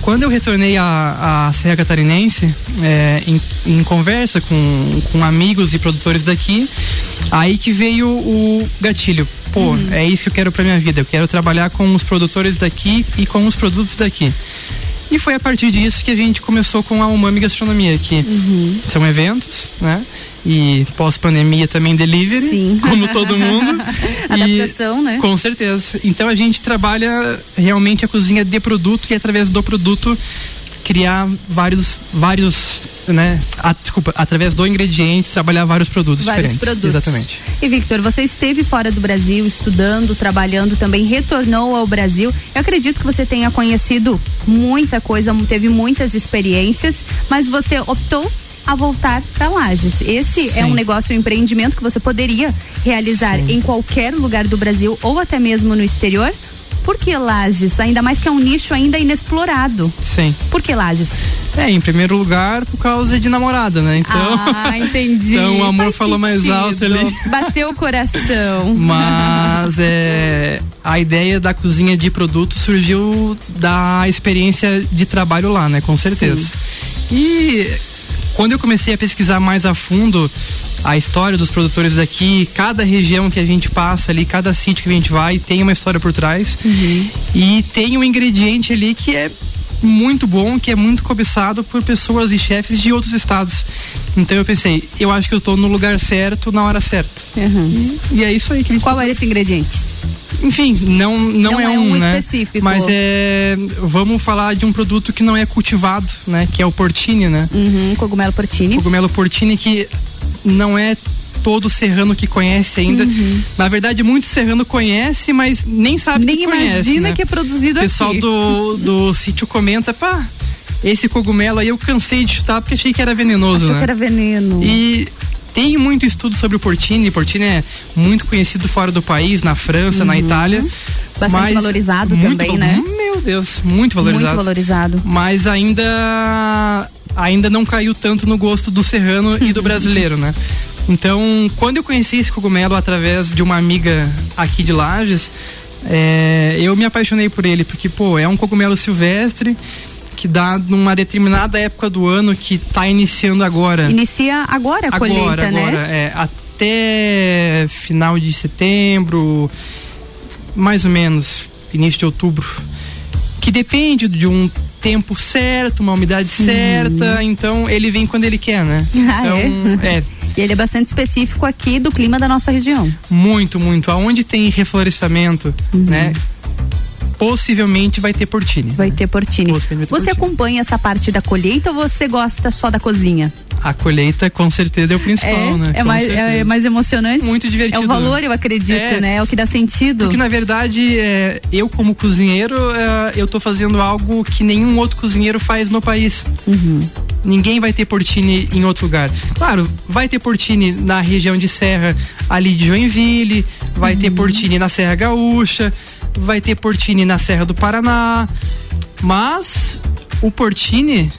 Quando eu retornei à, à Serra Catarinense, é, em, em conversa com, com amigos e produtores daqui, aí que veio o gatilho. Pô, é isso que eu quero pra minha vida. Eu quero trabalhar com os produtores daqui e com os produtos daqui. E foi a partir disso que a gente começou com a Umami Gastronomia, que são eventos, né? E pós-pandemia também delivery, Sim. como todo mundo. E- Adaptação, né? com certeza. Então a gente trabalha realmente a cozinha de produto e através do produto criar vários, vários, né? a- desculpa, através do ingrediente trabalhar vários produtos Vários diferentes. produtos. Exatamente. E Victor, você esteve fora do Brasil, estudando, trabalhando, também retornou ao Brasil. Eu acredito que você tenha conhecido muita coisa, teve muitas experiências, mas você optou a voltar para Lages. Esse é Sim. um negócio, um empreendimento que você poderia realizar Sim. em qualquer lugar do Brasil ou até mesmo no exterior? Por que Lages? Ainda mais que é um nicho ainda inexplorado. Sim. Por que Lages? É, em primeiro lugar, por causa de namorada, né? Então. Ah, entendi. então o amor Faz falou mais sentido. alto ali. Bateu o coração. Mas é, a ideia da cozinha de produto surgiu da experiência de trabalho lá, né? Com certeza. E quando eu comecei a pesquisar mais a fundo a história dos produtores daqui, cada região que a gente passa ali, cada sítio que a gente vai, tem uma história por trás. E tem um ingrediente ali que é muito bom, que é muito cobiçado por pessoas e chefes de outros estados. Então eu pensei, eu acho que eu tô no lugar certo, na hora certa. E, e é isso aí que a gente Qual era esse ingrediente? Enfim, não, não, Não é, é um, um né? específico. Mas é. Vamos falar de um produto que não é cultivado, né? Que é o portini, né? Uhum, cogumelo portini. Cogumelo portini que não é todo serrano que conhece ainda. Uhum. Na verdade, muito serrano conhece, mas nem sabe Nem que conhece, imagina né? que é produzido O pessoal aqui. do, do sítio comenta, pá, esse cogumelo aí eu cansei de chutar porque achei que era venenoso, Achou né? que era veneno. E tem muito estudo sobre o portini. Portini é muito conhecido fora do país, na França, na Itália. Uhum. Bastante valorizado muito também, né? Meu Deus, muito valorizado. Muito valorizado. Mas ainda ainda não caiu tanto no gosto do serrano e do brasileiro, né? Então, quando eu conheci esse cogumelo através de uma amiga aqui de Lages, é, eu me apaixonei por ele, porque, pô, é um cogumelo silvestre que dá numa determinada época do ano que tá iniciando agora. Inicia agora a colheita, agora, né? agora, é, até final de setembro, mais ou menos, início de outubro. Que depende de um tempo certo, uma umidade certa, então ele vem quando ele quer, né? Uhum. Ah, então, é? é, E ele é bastante específico aqui do clima da nossa região. muito, muito. Aonde tem reflorestamento, né? Possivelmente vai ter portini. Vai ter portini. Possivelmente vai ter Você acompanha essa parte da colheita ou você gosta só da cozinha? A colheita com certeza é o principal, é, né? é, Com mais, é, certeza. é mais emocionante? Muito divertido, É o valor, né? eu acredito, É. né? É o que dá sentido. Porque na verdade, é, eu como cozinheiro, é, eu tô fazendo algo que nenhum outro cozinheiro faz no país. Ninguém vai ter portini em outro lugar. Claro, vai ter portini na região de Serra, ali de Joinville, vai ter portini na Serra Gaúcha, vai ter portini na Serra do Paraná, mas o portini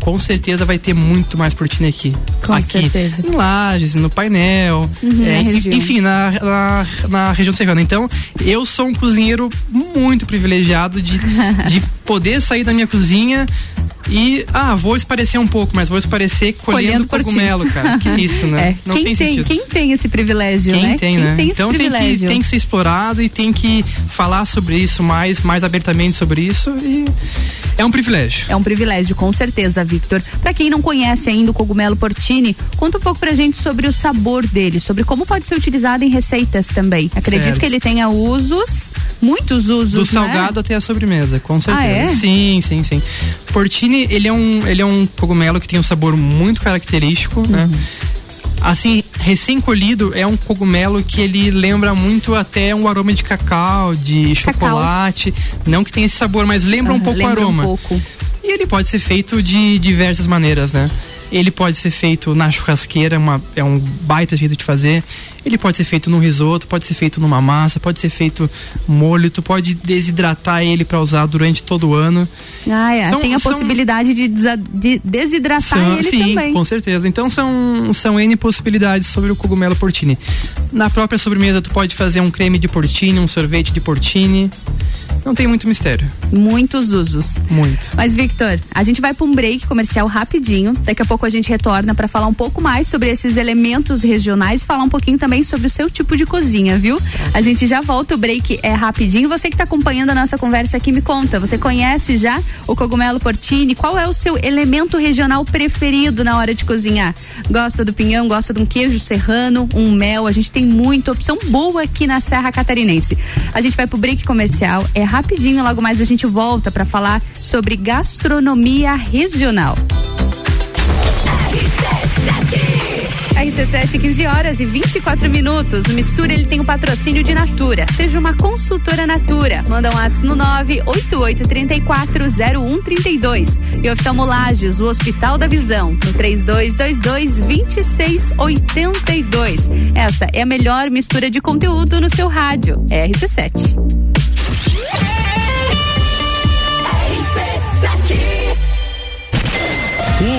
com certeza vai ter muito mais portini aqui. Com aqui, certeza. Em Lages, no painel, Uhum, é, na enfim, na, na, na região serrana. Então, eu sou um cozinheiro muito privilegiado de, de poder sair da minha cozinha e, ah, vou esparecer um pouco, mas vou esparecer colhendo, portini. cogumelo, cara. Que isso, né? É, Não quem tem, tem, quem tem esse privilégio, Quem né? tem, quem né? tem esse então tem que, privilégio. tem que ser explorado e tem que falar sobre isso mais, mais abertamente sobre isso e é um privilégio. É um privilégio, com certeza, Victor. Pra quem não conhece ainda o cogumelo portini, conta um pouco pra gente sobre o sabor dele, sobre como pode ser utilizado em receitas também. Acredito Certo. que ele tenha usos, muitos usos, Do né? salgado até a sobremesa, com certeza. Ah, é? Sim, sim, sim. Portini, ele é um, ele é um cogumelo que tem um sabor muito característico, né? Assim, recém-colhido é um cogumelo que ele lembra muito até um aroma de cacau, de chocolate. Não que tenha esse sabor, mas lembra um pouco o lembra um aroma. pouco. E ele pode ser feito de diversas maneiras, né? Ele pode ser feito na churrasqueira, uma- é um baita jeito de fazer. Ele pode ser feito no risoto, pode ser feito numa massa, pode ser feito molho. Tu pode desidratar ele para usar durante todo o ano. Ah, é. São- tem a são- possibilidade de, de desidratar São- ele sim, também. com certeza. Então são, são N possibilidades sobre o cogumelo portini. Na própria sobremesa tu pode fazer um creme de portini, um sorvete de portini. Não tem muito mistério. Muitos usos. Muito. Mas, Victor, a gente vai para um break comercial rapidinho. Daqui a pouco a gente retorna para falar um pouco mais sobre esses elementos regionais e falar um pouquinho também sobre o seu tipo de cozinha, viu? A gente já volta, o break é rapidinho. Você que está acompanhando a nossa conversa aqui, me conta. Você conhece já o cogumelo portini? Qual é o seu elemento regional preferido na hora de cozinhar? Gosta do pinhão? Gosta de um queijo serrano? Um mel? A gente tem muita opção boa aqui na Serra Catarinense. A gente vai pro break comercial, é rapidinho, logo mais a gente volta para falar sobre gastronomia regional. RC7, 15 horas e 24 minutos. O Mistura ele tem o patrocínio de Natura. Seja uma consultora Natura. Manda um WhatsApp no 988340132. E oftalmolages, o Hospital da Visão, no 3222-2682. Essa é a melhor mistura de conteúdo no seu rádio. RC7.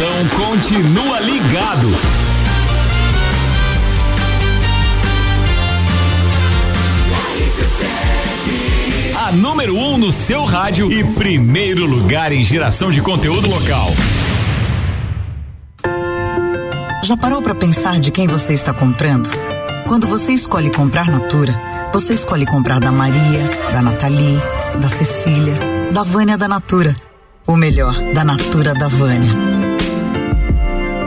Então continua ligado. A número 1 um no seu rádio e primeiro lugar em geração de conteúdo local. Já parou para pensar de quem você está comprando? Quando você escolhe comprar Natura, você escolhe comprar da Maria, da Nathalie, da Cecília, da Vânia da Natura. Ou melhor, da Natura da Vânia.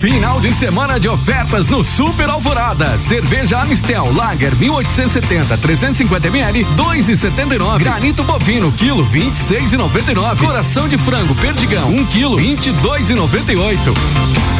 Final de semana de ofertas no Super Alvorada. Cerveja Amistel Lager 1870 350 ml 2,79. Granito bovino quilo 26,99. Coração de frango perdigão 1 quilo 22,98.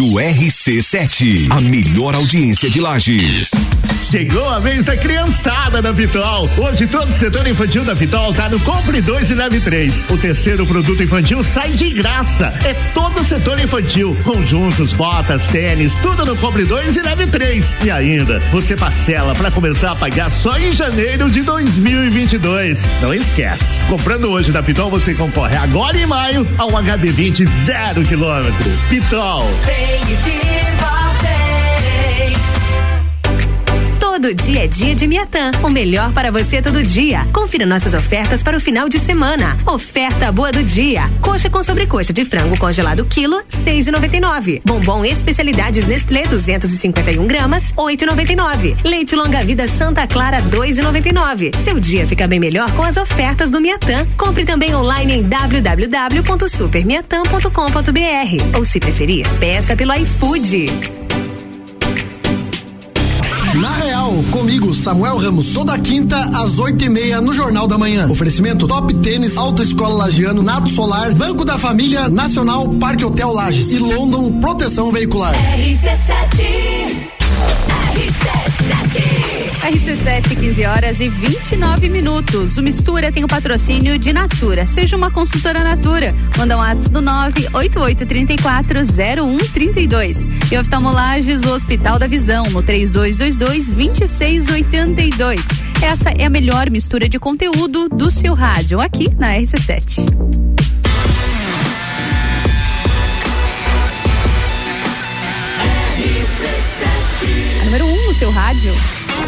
RC7, a melhor audiência de Lages. Chegou a vez da criançada da Pitol. Hoje todo o setor infantil da Pitol tá no Compre 2 e Leve 3. O terceiro produto infantil sai de graça. É todo o setor infantil. Conjuntos, botas, tênis, tudo no Compre 2 e Leve 3. E ainda, você parcela para começar a pagar só em janeiro de 2022. Não esquece. Comprando hoje da Pitol, você concorre agora em maio a um HB20 zero quilômetro. Pitol. Vem e viva, Todo dia é dia de Miatã. O melhor para você todo dia. Confira nossas ofertas para o final de semana. Oferta boa do dia. Coxa com sobrecoxa de frango congelado quilo, 6,99. Bombom especialidades Nestlé 251 gramas, 8,99. Leite longa vida Santa Clara 2,99. Seu dia fica bem melhor com as ofertas do Miatã. Compre também online em www.supermiatã.com.br ou se preferir, peça pelo iFood. Na Real, comigo, Samuel Ramos, toda quinta às oito e meia no Jornal da Manhã. Oferecimento Top Tênis, Autoescola Lagiano, Nato Solar, Banco da Família, Nacional, Parque Hotel Lages e London Proteção Veicular. RC7 RC7, 15 horas e 29 minutos. O Mistura tem o patrocínio de Natura. Seja uma consultora Natura. Manda um WhatsApp do 988340132. E oftalmolages, o Hospital da Visão, no 3222-2682. Essa é a melhor mistura de conteúdo do seu rádio, aqui na RC7. A número 1 um no seu rádio.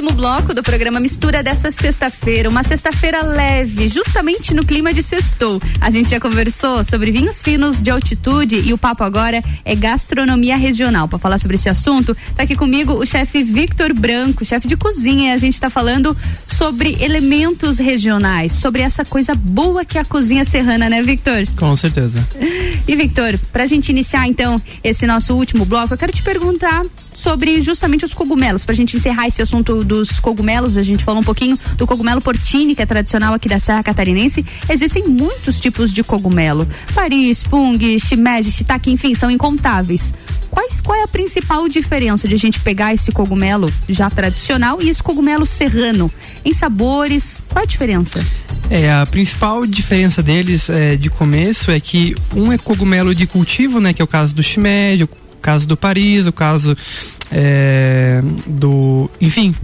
Último bloco do programa Mistura dessa sexta-feira, uma sexta-feira leve, justamente no clima de sextou. A gente já conversou sobre vinhos finos de altitude e o papo agora é gastronomia regional. Para falar sobre esse assunto, tá aqui comigo o chefe Victor Branco, chefe de cozinha. E a gente está falando sobre elementos regionais, sobre essa coisa boa que é a cozinha serrana, né, Victor? Com certeza. E Victor, pra gente iniciar então esse nosso último bloco, eu quero te perguntar sobre justamente os cogumelos, pra gente encerrar esse assunto dos cogumelos, a gente falou um pouquinho do cogumelo portini, que é tradicional aqui da Serra Catarinense. Existem muitos tipos de cogumelo. Paris, fungo, shimeji, shiitake, enfim, são incontáveis. Quais, qual é a principal diferença de a gente pegar esse cogumelo já tradicional e esse cogumelo serrano? Em sabores, qual a diferença? É, a principal diferença deles é, de começo é que um é cogumelo de cultivo, né? Que é o caso do shimeji, caso do Paris, o caso é, do. Enfim.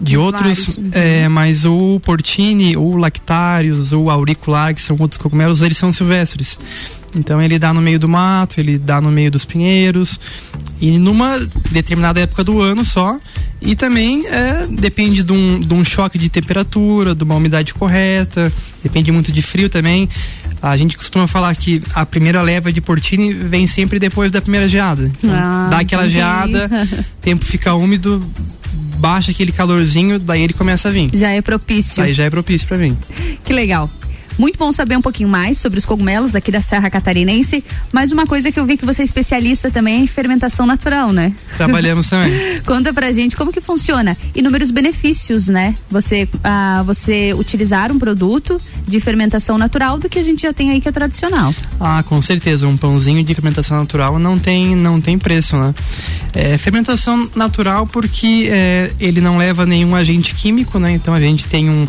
De outros, é, mas o portini, o lactários, o auricular, que são outros cogumelos, eles são silvestres. Então ele dá no meio do mato, ele dá no meio dos pinheiros e numa determinada época do ano só. E também é, depende de um, de um choque de temperatura, de uma umidade correta, depende muito de frio também. A gente costuma falar que a primeira leva de portini vem sempre depois da primeira geada. Então, Ah, dá aquela entendi. geada, tempo fica úmido, baixa aquele calorzinho, daí ele começa a vir. Já é propício. Aí já é propício para vir. Que legal. Muito bom saber um pouquinho mais sobre os cogumelos aqui da Serra Catarinense, mas uma coisa que eu vi que você é especialista também é em fermentação natural, né? Trabalhamos também. Conta pra gente como que funciona. Inúmeros benefícios, né? Você, ah, você utilizar um produto de fermentação natural do que a gente já tem aí que é tradicional. Ah, com certeza, um pãozinho de fermentação natural não tem, não tem preço, né? É, fermentação natural porque é, ele não leva nenhum agente químico, né? Então a gente tem um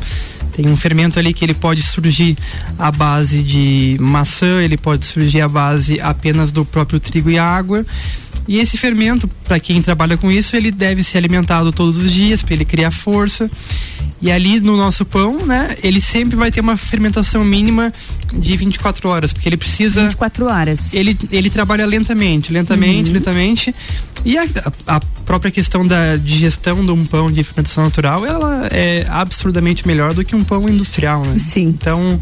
tem um fermento ali que ele pode surgir à base de maçã, ele pode surgir à base apenas do próprio trigo e água. E esse fermento, para quem trabalha com isso, ele deve ser alimentado todos os dias para ele criar força. E ali no nosso pão, né, ele sempre vai ter uma fermentação mínima de 24 horas, porque ele precisa 24 horas. Ele ele trabalha lentamente, lentamente, Uhum. lentamente. E a, a própria questão da digestão de um pão de fermentação natural, ela é absurdamente melhor do que um pão industrial, né? Sim. Então,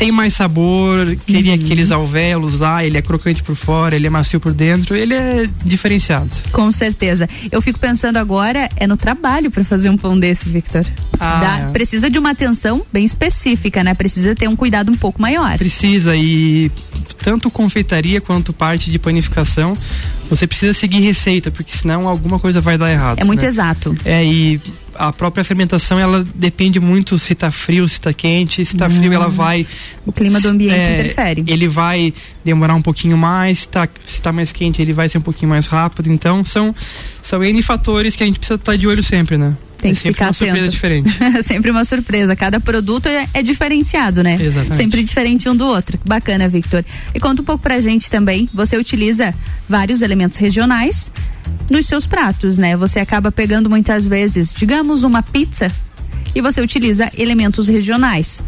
tem mais sabor, queria Uhum. aqueles alvéolos lá, ele é crocante por fora, ele é macio por dentro, ele é diferenciado. Com certeza. Eu fico pensando agora é no trabalho pra fazer um pão desse, Victor. Ah, Dá- é. Precisa de uma atenção bem específica, né? Precisa ter um cuidado um pouco maior. Precisa e tanto confeitaria quanto parte de panificação, você precisa seguir receita, porque senão alguma coisa vai dar errado. É muito né? exato. É, e a própria fermentação, ela depende muito se tá frio, se tá quente. Se tá Hum. frio, ela vai. O clima do ambiente é, interfere. Ele vai demorar um pouquinho mais. Se tá, se tá mais quente, ele vai ser um pouquinho mais rápido. Então, são, são N fatores que a gente precisa estar de olho sempre, né? Tem é que sempre ficar uma surpresa diferente. Sempre uma surpresa. Cada produto é, é diferenciado, né? Exatamente. Sempre diferente um do outro. Bacana, Victor. E conta um pouco pra gente também. Você utiliza vários elementos regionais nos seus pratos, né? Você acaba pegando muitas vezes, digamos, uma pizza e você utiliza elementos regionais.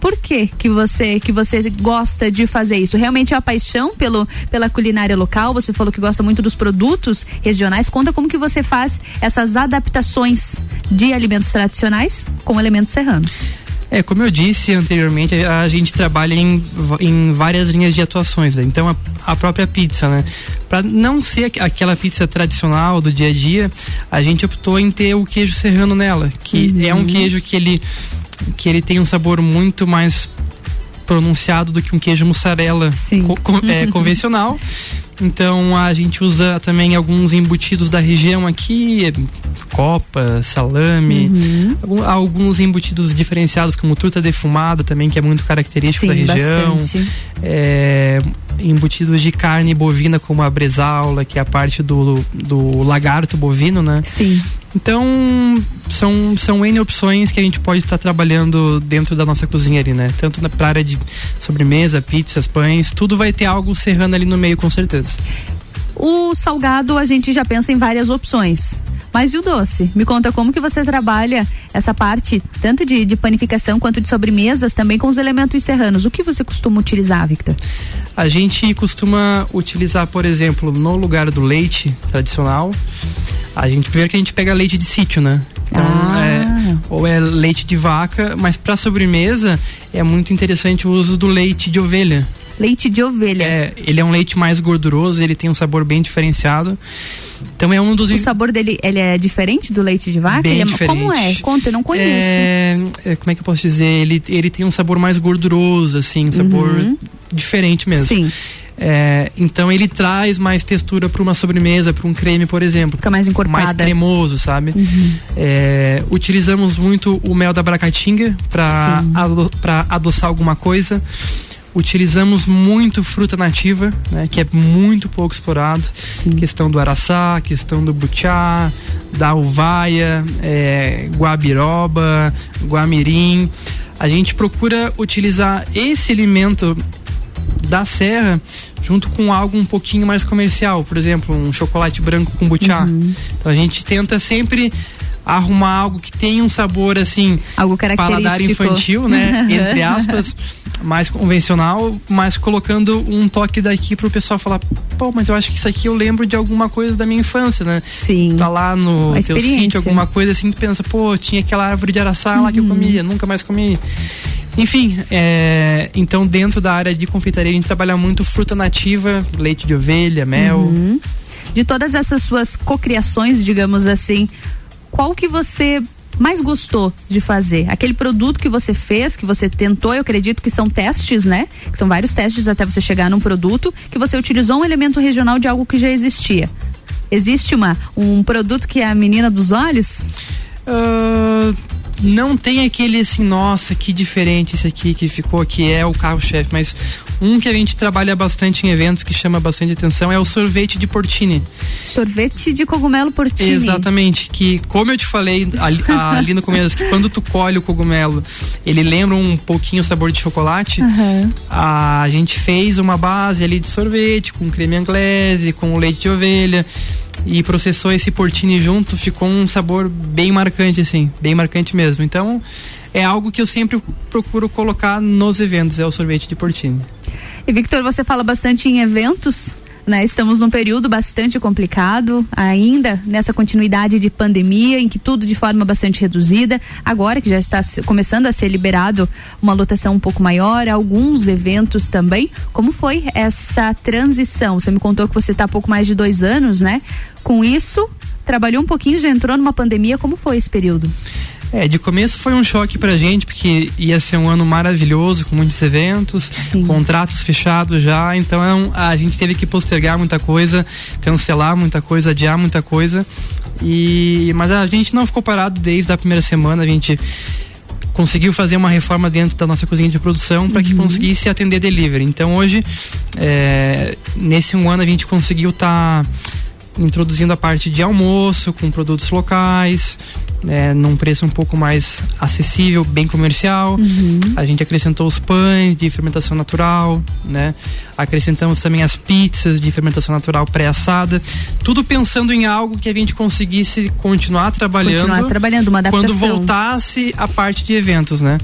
Por que que você que você gosta de fazer isso? Realmente é uma paixão pelo, pela culinária local? Você falou que gosta muito dos produtos regionais. Conta como que você faz essas adaptações de alimentos tradicionais com elementos serranos. É, como eu disse anteriormente, a, gente trabalha em, em várias linhas de atuações. né? Então, a, a própria pizza, né? Para não ser aqu- aquela pizza tradicional do dia a dia, a gente optou em ter o queijo serrano nela, que é um queijo que ele, que ele tem um sabor muito mais pronunciado do que um queijo mussarela co- co- é, convencional. Então a gente usa também alguns embutidos da região aqui, copa, salame, Uhum. alguns embutidos diferenciados como truta defumada também, que é muito característico Sim, da região. bastante. É, embutidos de carne bovina como a bresaula, que é a parte do, do lagarto bovino, né? Sim. Então, são, são N opções que a gente pode estar trabalhando dentro da nossa cozinha ali, né? Tanto na pra área de sobremesa, pizzas, pães, tudo vai ter algo serrano ali no meio, com certeza. O salgado a gente já pensa em várias opções. Mas e o doce? Me conta como que você trabalha essa parte, tanto de, de panificação quanto de sobremesas, também com os elementos serranos. O que você costuma utilizar, Victor? A gente costuma utilizar, por exemplo, no lugar do leite tradicional, a gente primeiro que a gente pega leite de sítio, né? Então, é, ou é leite de vaca, mas para sobremesa é muito interessante o uso do leite de ovelha. Leite de ovelha. É, ele é um leite mais gorduroso, ele tem um sabor bem diferenciado. Então é um dos O sabor dele ele é diferente do leite de vaca? Bem Ele é- diferente. Como é? Conta, eu não conheço. É, é, como é que eu posso dizer? Ele, ele tem um sabor mais gorduroso, assim, um sabor Uhum. diferente mesmo. Sim. É, então ele traz mais textura para uma sobremesa, para um creme, por exemplo. Fica mais encorpada. Mais cremoso, sabe? Uhum. É, utilizamos muito o mel da bracatinga para ado adoçar alguma coisa. Utilizamos muito fruta nativa, né, que é muito pouco explorado. Questão do araçá, questão do butiá, da uvaia, é, guabiroba, guamirim. A gente procura utilizar esse alimento da serra junto com algo um pouquinho mais comercial, por exemplo, um chocolate branco com butiá. Então a gente tenta sempre arrumar algo que tenha um sabor assim, algo paladar característico. infantil, né, entre aspas, mais convencional, mas colocando um toque daqui pro pessoal falar, pô, mas eu acho que isso aqui eu lembro de alguma coisa da minha infância, né? Sim. Tá lá no teu sítio, alguma coisa assim, tu pensa, pô, tinha aquela árvore de araçá lá que eu Uhum. comia, nunca mais comi. Enfim, é, então dentro da área de confeitaria a gente trabalha muito fruta nativa, leite de ovelha, mel. Uhum. De todas essas suas cocriações, digamos assim, qual que você mais gostou de fazer? Aquele produto que você fez, que você tentou, eu acredito que são testes, né? Que são vários testes até você chegar num produto, que você utilizou um elemento regional de algo que já existia. Existe uma, um produto que é a menina dos olhos? Ah, não tem aquele assim, nossa, que diferente esse aqui que ficou aqui, é o carro-chefe, mas um que a gente trabalha bastante em eventos que chama bastante atenção é o sorvete de portini. Sorvete de cogumelo portini. Exatamente, que como eu te falei ali, ali no começo, que quando tu colhe o cogumelo, ele lembra um pouquinho o sabor de chocolate. Aham. A gente fez uma base ali de sorvete com creme anglese, com leite de ovelha e processou esse portini junto, ficou um sabor bem marcante assim, bem marcante mesmo. Então, é algo que eu sempre procuro colocar nos eventos, é o sorvete de portini. E Victor, você fala bastante em eventos, né? Estamos num período bastante complicado, ainda nessa continuidade de pandemia, em que tudo de forma bastante reduzida. Agora que já está começando a ser liberado uma lotação um pouco maior, alguns eventos também. Como foi essa transição? Você me contou que você está há pouco mais de dois anos, né? Com isso, trabalhou um pouquinho, já entrou numa pandemia. Como foi esse período? É, de começo foi um choque pra gente, porque ia ser um ano maravilhoso, com muitos eventos, contratos fechados já, então é a gente teve que postergar muita coisa, cancelar muita coisa, adiar muita coisa. E mas a gente não ficou parado desde a primeira semana, a gente conseguiu fazer uma reforma dentro da nossa cozinha de produção para que conseguisse atender delivery. Então hoje, é, nesse um ano a gente conseguiu estar introduzindo a parte de almoço com produtos locais, né, num preço um pouco mais acessível, bem comercial. A gente acrescentou os pães de fermentação natural, né? Acrescentamos também as pizzas de fermentação natural pré-assada, tudo pensando em algo que a gente conseguisse continuar trabalhando, Continuar trabalhando, uma quando adaptação. voltasse a parte de eventos, né?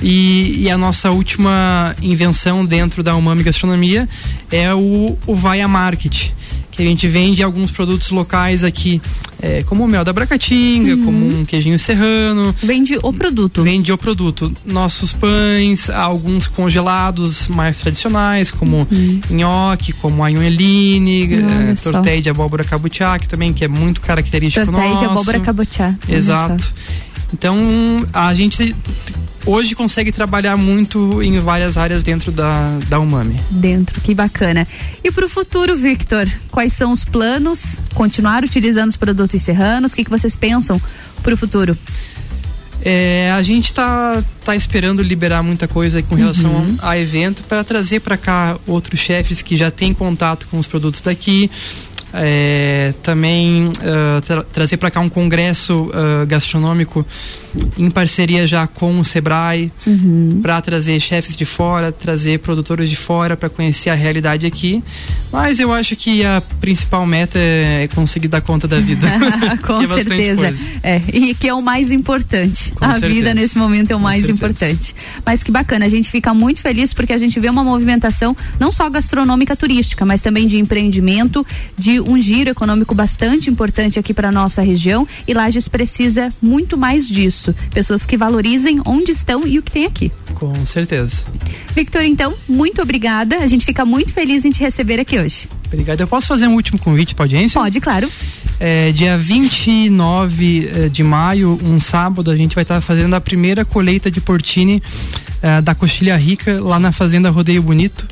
E, e a nossa última invenção dentro da Umami Gastronomia é o, o Vaia Market, que a gente vende alguns produtos locais aqui, é, como o mel da Bracatinga, como um queijinho serrano. Vende o produto. Vende o produto. Nossos pães, alguns congelados mais tradicionais, como nhoque, como a Olha é, de abóbora cabuchá, que também que é muito característico nosso. de abóbora cabotiá. Exato. Então a gente hoje consegue trabalhar muito em várias áreas dentro da, da Umami. Dentro, que bacana. E para o futuro, Victor, quais são os planos? Continuar utilizando os produtos serranos? O que, que vocês pensam para o futuro? É, a gente está tá esperando liberar muita coisa com relação Uhum. a evento para trazer para cá outros chefes que já têm contato com os produtos daqui. É, também ah, tra- trazer para cá um congresso ah, gastronômico em parceria já com o Sebrae para trazer chefes de fora, trazer produtores de fora para conhecer a realidade aqui. Mas eu acho que a principal meta é conseguir dar conta da vida. Com Que é certeza. É, e que é o mais importante. Com a certeza. vida nesse momento é o Com mais certeza. importante. Mas que bacana, a gente fica muito feliz porque a gente vê uma movimentação não só gastronômica turística, mas também de empreendimento, de um giro econômico bastante importante aqui para nossa região e Lages precisa muito mais disso. Pessoas que valorizem onde estão e o que tem aqui. Com certeza. Victor, então, muito obrigada. A gente fica muito feliz em te receber aqui hoje. Obrigado. Eu posso fazer um último convite para audiência? Pode, claro. É, dia 29 eh, de maio, um sábado, a gente vai estar fazendo a primeira colheita de portini eh, da Coxilha Rica lá na Fazenda Rodeio Bonito.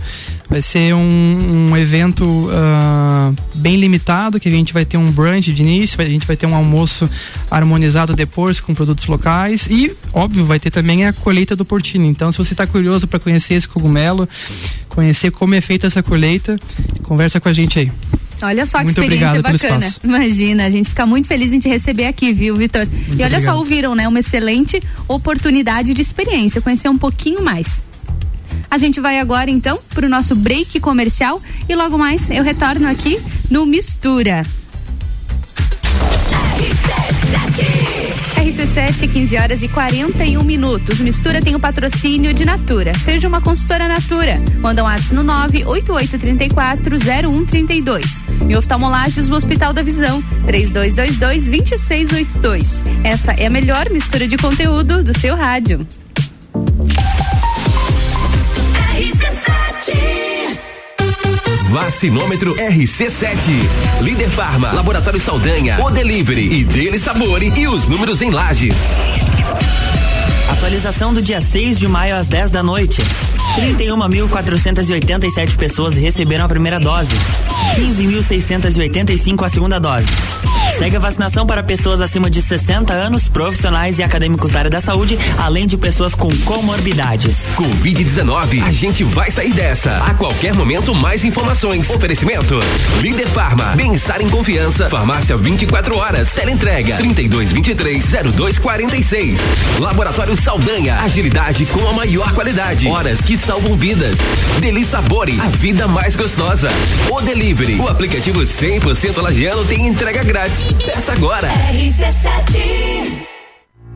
Vai ser um, um evento ah, bem limitado, que a gente vai ter um brunch de início, a gente vai ter um almoço harmonizado depois com produtos locais e, óbvio, vai ter também a colheita do portini. Então, se você está curioso para conhecer esse cogumelo, conhecer como é feita essa colheita, conversa com a gente aí. Olha só que Muito experiência bacana. Imagina, a gente fica muito feliz em te receber aqui, viu, Vitor? E olha só, obrigado. ouviram, né? Uma excelente oportunidade de experiência, conhecer um pouquinho mais. A gente vai agora então para o nosso break comercial e logo mais eu retorno aqui no Mistura. RC7, 15 horas e 41 minutos. Mistura tem o patrocínio de Natura. Seja uma consultora Natura. Manda um WhatsApp no 988340132. E oftalmolagens no Hospital da Visão. 3222-2682. Essa é a melhor mistura de conteúdo do seu rádio. Vacinômetro RC7. Líder Farma, Laboratório Saldanha, O Delivery e Dele Sabore e os números em lajes. Atualização do dia 6 de maio às 10 da noite. 31.487 pessoas receberam a primeira dose. 15.685 a segunda dose. Segue a vacinação para pessoas acima de 60 anos, profissionais e acadêmicos da área da saúde, além de pessoas com comorbidades. Covid-19, a gente vai sair dessa. A qualquer momento, mais informações. Oferecimento: Líder Farma, bem-estar em confiança. Farmácia 24 horas. Teleentrega 3223-0246. Laboratório Saldanha, agilidade com a maior qualidade. Horas que salvam vidas. Deli Sabore, a vida mais gostosa. O Delivery, o aplicativo 100% lagiano tem entrega grátis. Peça agora.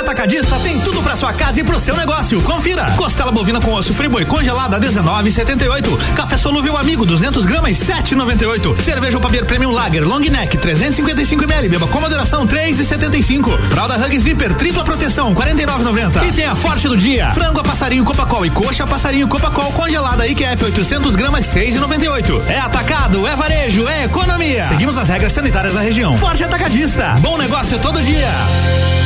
Atacadista tem tudo pra sua casa e pro seu negócio. Confira. Costela bovina com osso friboi congelada 19,78. Café solúvel amigo 200 gramas 7,98. Cerveja Papier Premium Lager Long Neck 355 ml. Beba com moderação 3,75. Fralda Hug Zipper tripla proteção 49,90. E tem a Forte do dia. Frango a passarinho Copacol e coxa passarinho Copacol congelada IQF 800 gramas 6,98. É atacado, é varejo, é economia. Seguimos as regras sanitárias da região. Forte Atacadista. Bom negócio todo dia.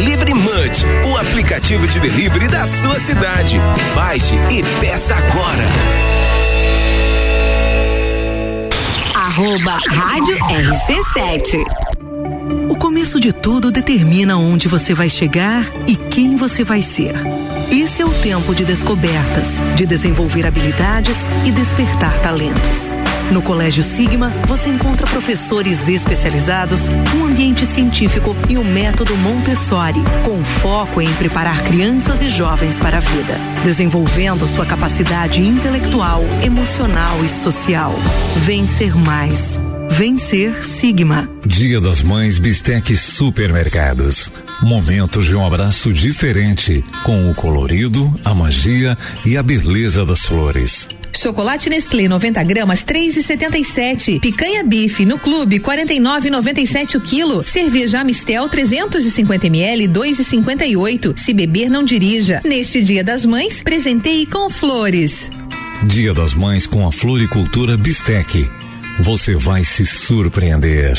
Delivery Munch, o aplicativo de delivery da sua cidade. Baixe e peça agora. Arroba Rádio RC7. O começo de tudo determina onde você vai chegar e quem você vai ser. Esse é o tempo de descobertas, de desenvolver habilidades e despertar talentos. No Colégio Sigma, você encontra professores especializados, um ambiente científico e o método Montessori, com foco em preparar crianças e jovens para a vida, desenvolvendo sua capacidade intelectual, emocional e social. Vencer mais. Vencer Sigma. Dia das Mães Bistec Supermercados. Momentos de um abraço diferente, com o colorido, a magia e a beleza das flores. Chocolate Nestlé 90 gramas 3,77. Picanha bife no clube 49,97 o quilo. Cerveja Amistel 350 ml 2,58. Se beber não dirija. Neste Dia das Mães, presenteie com flores. Dia das Mães com a Floricultura Bistec. Você vai se surpreender.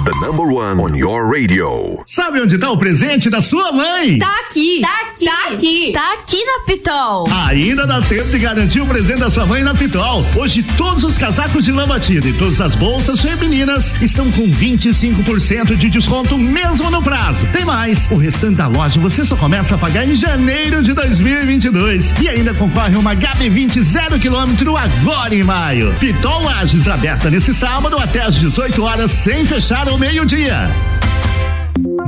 The number one on your radio. Sabe onde tá o presente da sua mãe? Tá aqui. Tá aqui. Tá aqui. Tá aqui na Pitol. Ainda dá tempo de garantir o presente da sua mãe na Pitol. Hoje todos os casacos de lã batida e todas as bolsas femininas estão com 25% de desconto mesmo no prazo. Tem mais, o restante da loja você só começa a pagar em janeiro de 2022 e ainda concorre uma HB20 zero quilômetro agora em maio. Pitol Lages aberta nesse sábado até às 18 horas sem fechar ao meio-dia.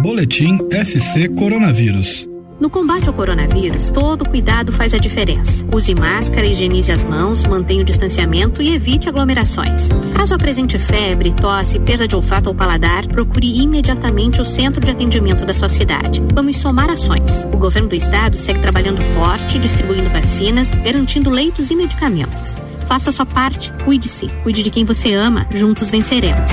Boletim SC Coronavírus. No combate ao coronavírus, todo cuidado faz a diferença. Use máscara, higienize as mãos, mantenha o distanciamento e evite aglomerações. Caso apresente febre, tosse, perda de olfato ou paladar, procure imediatamente o centro de atendimento da sua cidade. Vamos somar ações. O governo do estado segue trabalhando forte, distribuindo vacinas, garantindo leitos e medicamentos. Faça a sua parte, cuide-se, cuide de quem você ama, juntos venceremos.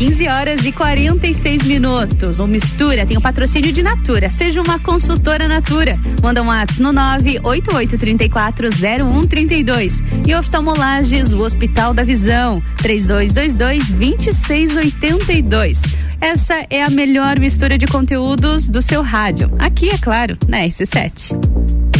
15 horas e 46 minutos. O Mistura tem o patrocínio de Natura. Seja uma consultora Natura. Manda um WhatsApp no 988340132. E oftalmolages, o Hospital da Visão. 3222-2682. Essa é a melhor mistura de conteúdos do seu rádio. Aqui, é claro, na RC7.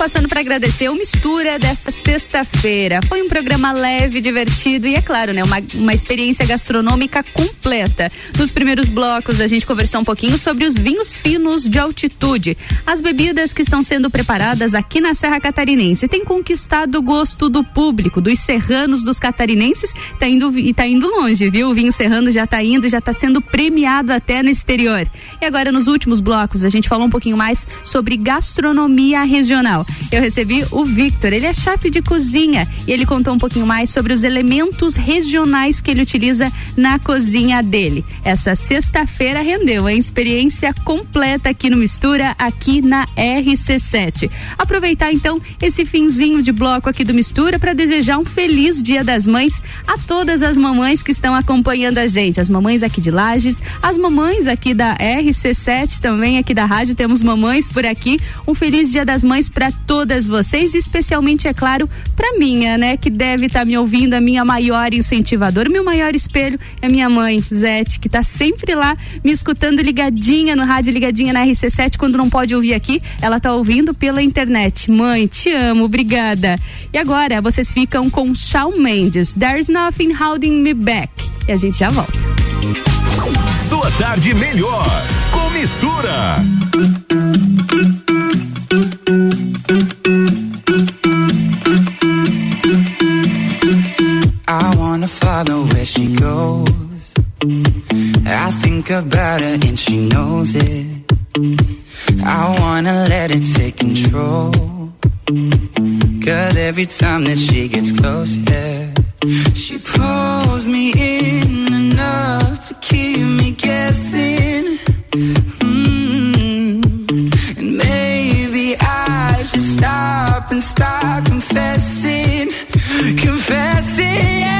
Passando para agradecer o Mistura dessa sexta-feira. Foi um programa leve, divertido e, é claro, né, uma, uma experiência gastronômica completa. Nos primeiros blocos, a gente conversou um pouquinho sobre os vinhos finos de altitude. As bebidas que estão sendo preparadas aqui na Serra Catarinense têm conquistado o gosto do público, dos serranos, dos catarinenses. Tá indo, e tá indo longe, viu? O vinho serrano já tá indo, já tá sendo premiado até no exterior. E agora, nos últimos blocos, a gente falou um pouquinho mais sobre gastronomia regional. Eu recebi o Victor, ele é chefe de cozinha e ele contou um pouquinho mais sobre os elementos regionais que ele utiliza na cozinha dele. Essa sexta-feira rendeu a experiência completa aqui no Mistura, aqui na RC7. Aproveitar então esse finzinho de bloco aqui do Mistura para desejar um feliz Dia das Mães a todas as mamães que estão acompanhando a gente, as mamães aqui de Lages, as mamães aqui da RC7 também aqui da rádio, temos mamães por aqui. Um feliz Dia das Mães para todas vocês, especialmente, é claro, para minha, né, que deve estar tá me ouvindo, a minha maior incentivadora, meu maior espelho é minha mãe, Zete, que tá sempre lá me escutando ligadinha no rádio, ligadinha na RC7, quando não pode ouvir aqui, ela tá ouvindo pela internet. Mãe, te amo, obrigada. E agora, vocês ficam com Shawn Mendes, There's Nothing Holding Me Back. E a gente já volta. Sua tarde melhor com mistura. Wanna follow where she goes. I think about her and she knows it. I wanna let it take control. Cause every time that she gets close, yeah, she pulls me in enough to keep me guessing. Mm. And maybe I should stop and start confessing, confessing. Yeah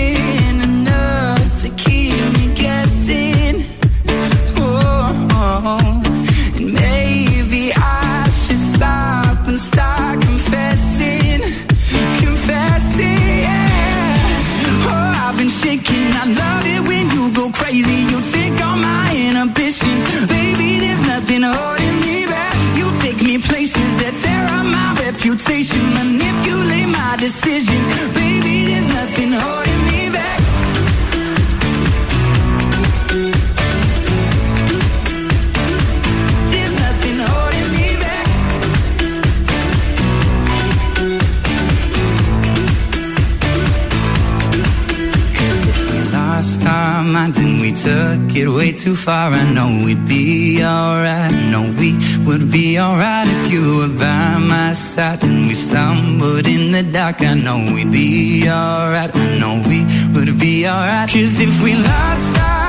decisions. took it way too far. I know we'd be alright. No, we would be alright if you were by my side. And we stumbled in the dark. I know we'd be alright. I know we would be alright. Cause if we lost our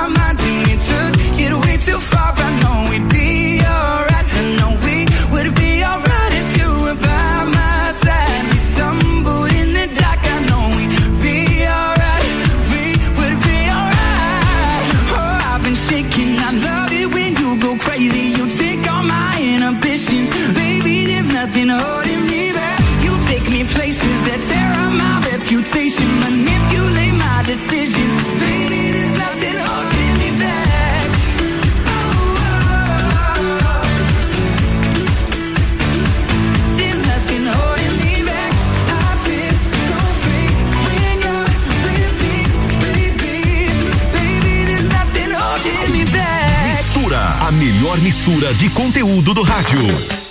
melhor mistura de conteúdo do rádio.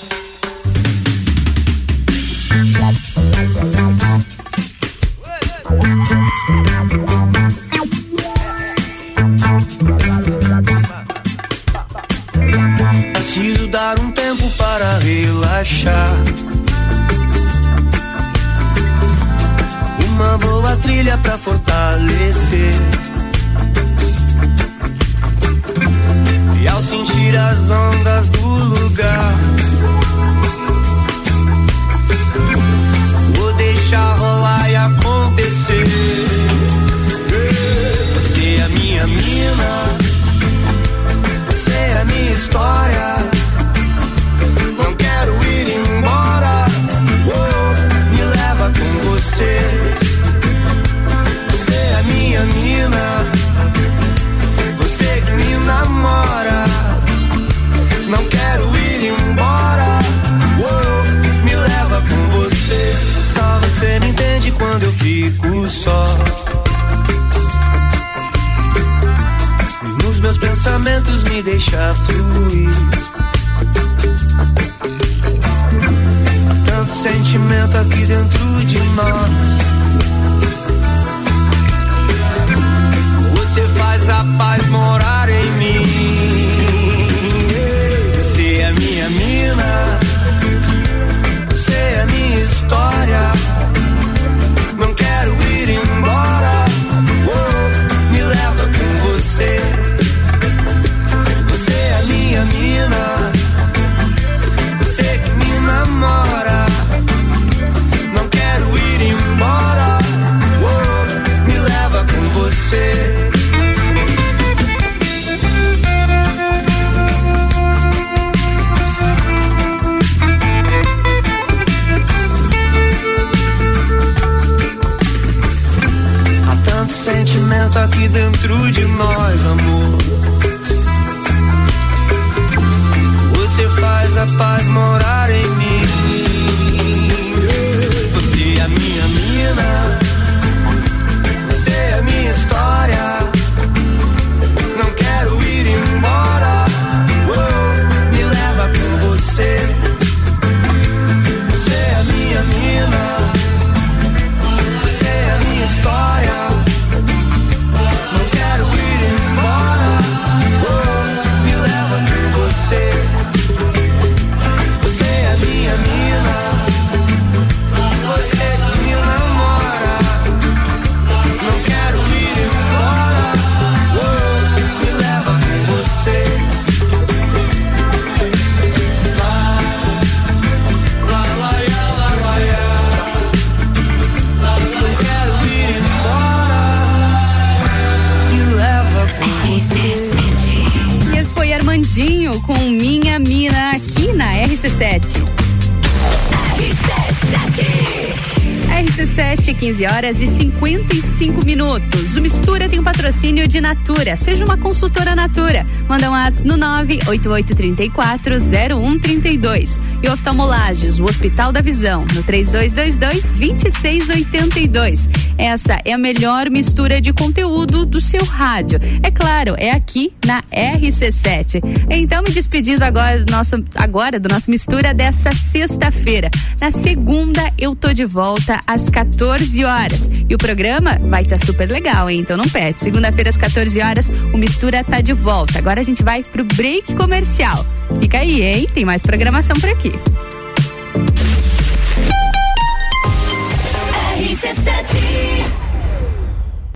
15 horas e 55 minutos. O Mistura tem um patrocínio de Natura. Seja uma consultora Natura. Manda um WhatsApp no 988340132. E oftalmolages, o Hospital da Visão, no 3222-2682. Essa é a melhor mistura de conteúdo do seu rádio. É claro, é aqui na RC7. Então, me despedindo agora do nosso, agora do nosso mistura dessa sexta-feira. Na segunda, eu tô de volta às 14 horas. E o programa vai estar tá super legal, hein? Então não perde. Segunda-feira às 14 horas, o Mistura tá de volta. Agora a gente vai pro break comercial. Fica aí, hein? Tem mais programação por aqui.